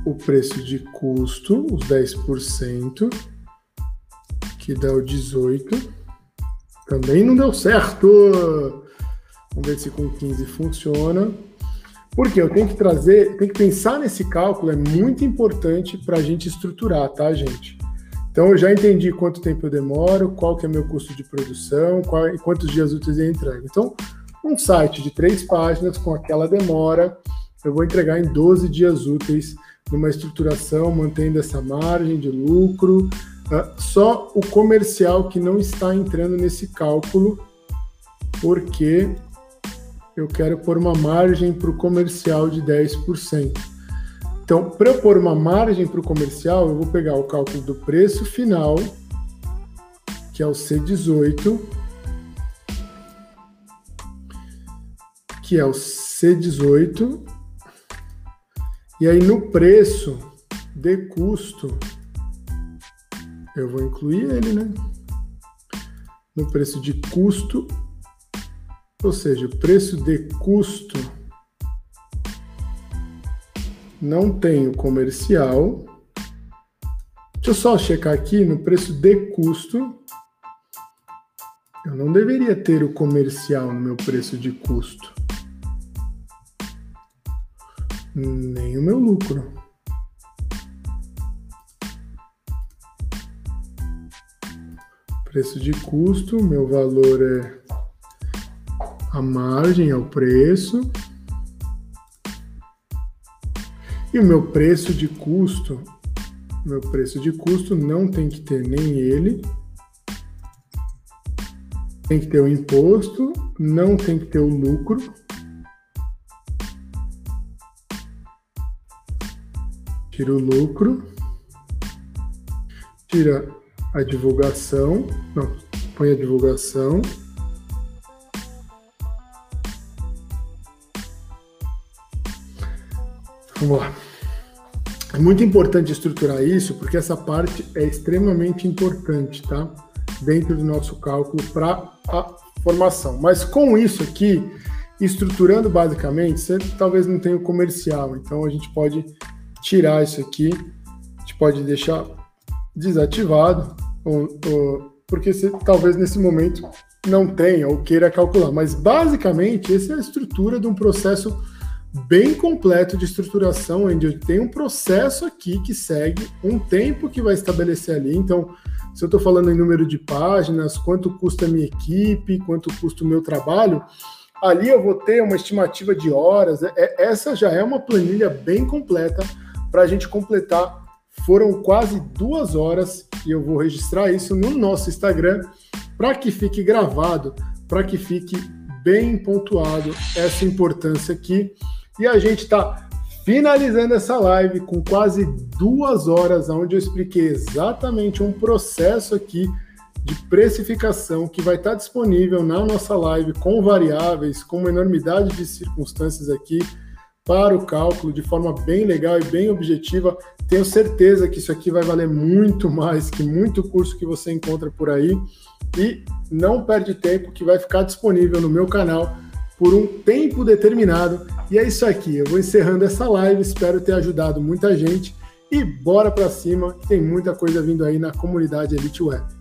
S1: o preço de custo, os 10%, que dá o 18. Também não deu certo. Vamos ver se com 15 funciona. Porque eu tenho que trazer, tenho que pensar nesse cálculo, é muito importante para a gente estruturar, tá, gente? Então eu já entendi quanto tempo eu demoro, qual que é meu custo de produção, qual, quantos dias úteis eu entrego. Então, um site de três páginas com aquela demora, eu vou entregar em 12 dias úteis numa estruturação, mantendo essa margem de lucro, ah, só o comercial que não está entrando nesse cálculo, porque eu quero pôr uma margem para o comercial de 10%. Então, para eu pôr uma margem para o comercial, eu vou pegar o cálculo do preço final, que é o C18, que é o C18, e aí no preço de custo, eu vou incluir ele, né? No preço de custo, ou seja, o preço de custo não tem o comercial. Deixa eu só checar aqui no preço de custo. Eu não deveria ter o comercial no meu preço de custo. Nem o meu lucro. Preço de custo, meu valor é a margem, é o preço. E o meu preço de custo, meu preço de custo não tem que ter nem ele, tem que ter o imposto, não tem que ter o lucro. Tira o lucro, tira a divulgação, não, põe a divulgação. Vamos lá. É muito importante estruturar isso, porque essa parte é extremamente importante, tá? Dentro do nosso cálculo para a formação. Mas com isso aqui, estruturando basicamente, você talvez não tenha o comercial, então a gente pode tirar isso aqui, a gente pode deixar desativado, ou, ou, porque você talvez nesse momento não tenha ou queira calcular. Mas basicamente, essa é a estrutura de um processo bem completo de estruturação, onde eu tenho um processo aqui que segue um tempo que vai estabelecer ali. Então, se eu estou falando em número de páginas, quanto custa a minha equipe, quanto custa o meu trabalho, ali eu vou ter uma estimativa de horas. É, essa já é uma planilha bem completa para a gente completar. Foram quase duas horas e eu vou registrar isso no nosso Instagram para que fique gravado, para que fique bem pontuado essa importância aqui e a gente está finalizando essa live com quase duas horas, onde eu expliquei exatamente um processo aqui de precificação que vai estar disponível na nossa live com variáveis, com uma enormidade de circunstâncias aqui para o cálculo de forma bem legal e bem objetiva. Tenho certeza que isso aqui vai valer muito mais que muito curso que você encontra por aí. E não perde tempo que vai ficar disponível no meu canal por um tempo determinado. E é isso aqui. Eu vou encerrando essa live. Espero ter ajudado muita gente. E bora para cima, que tem muita coisa vindo aí na comunidade Elite Web.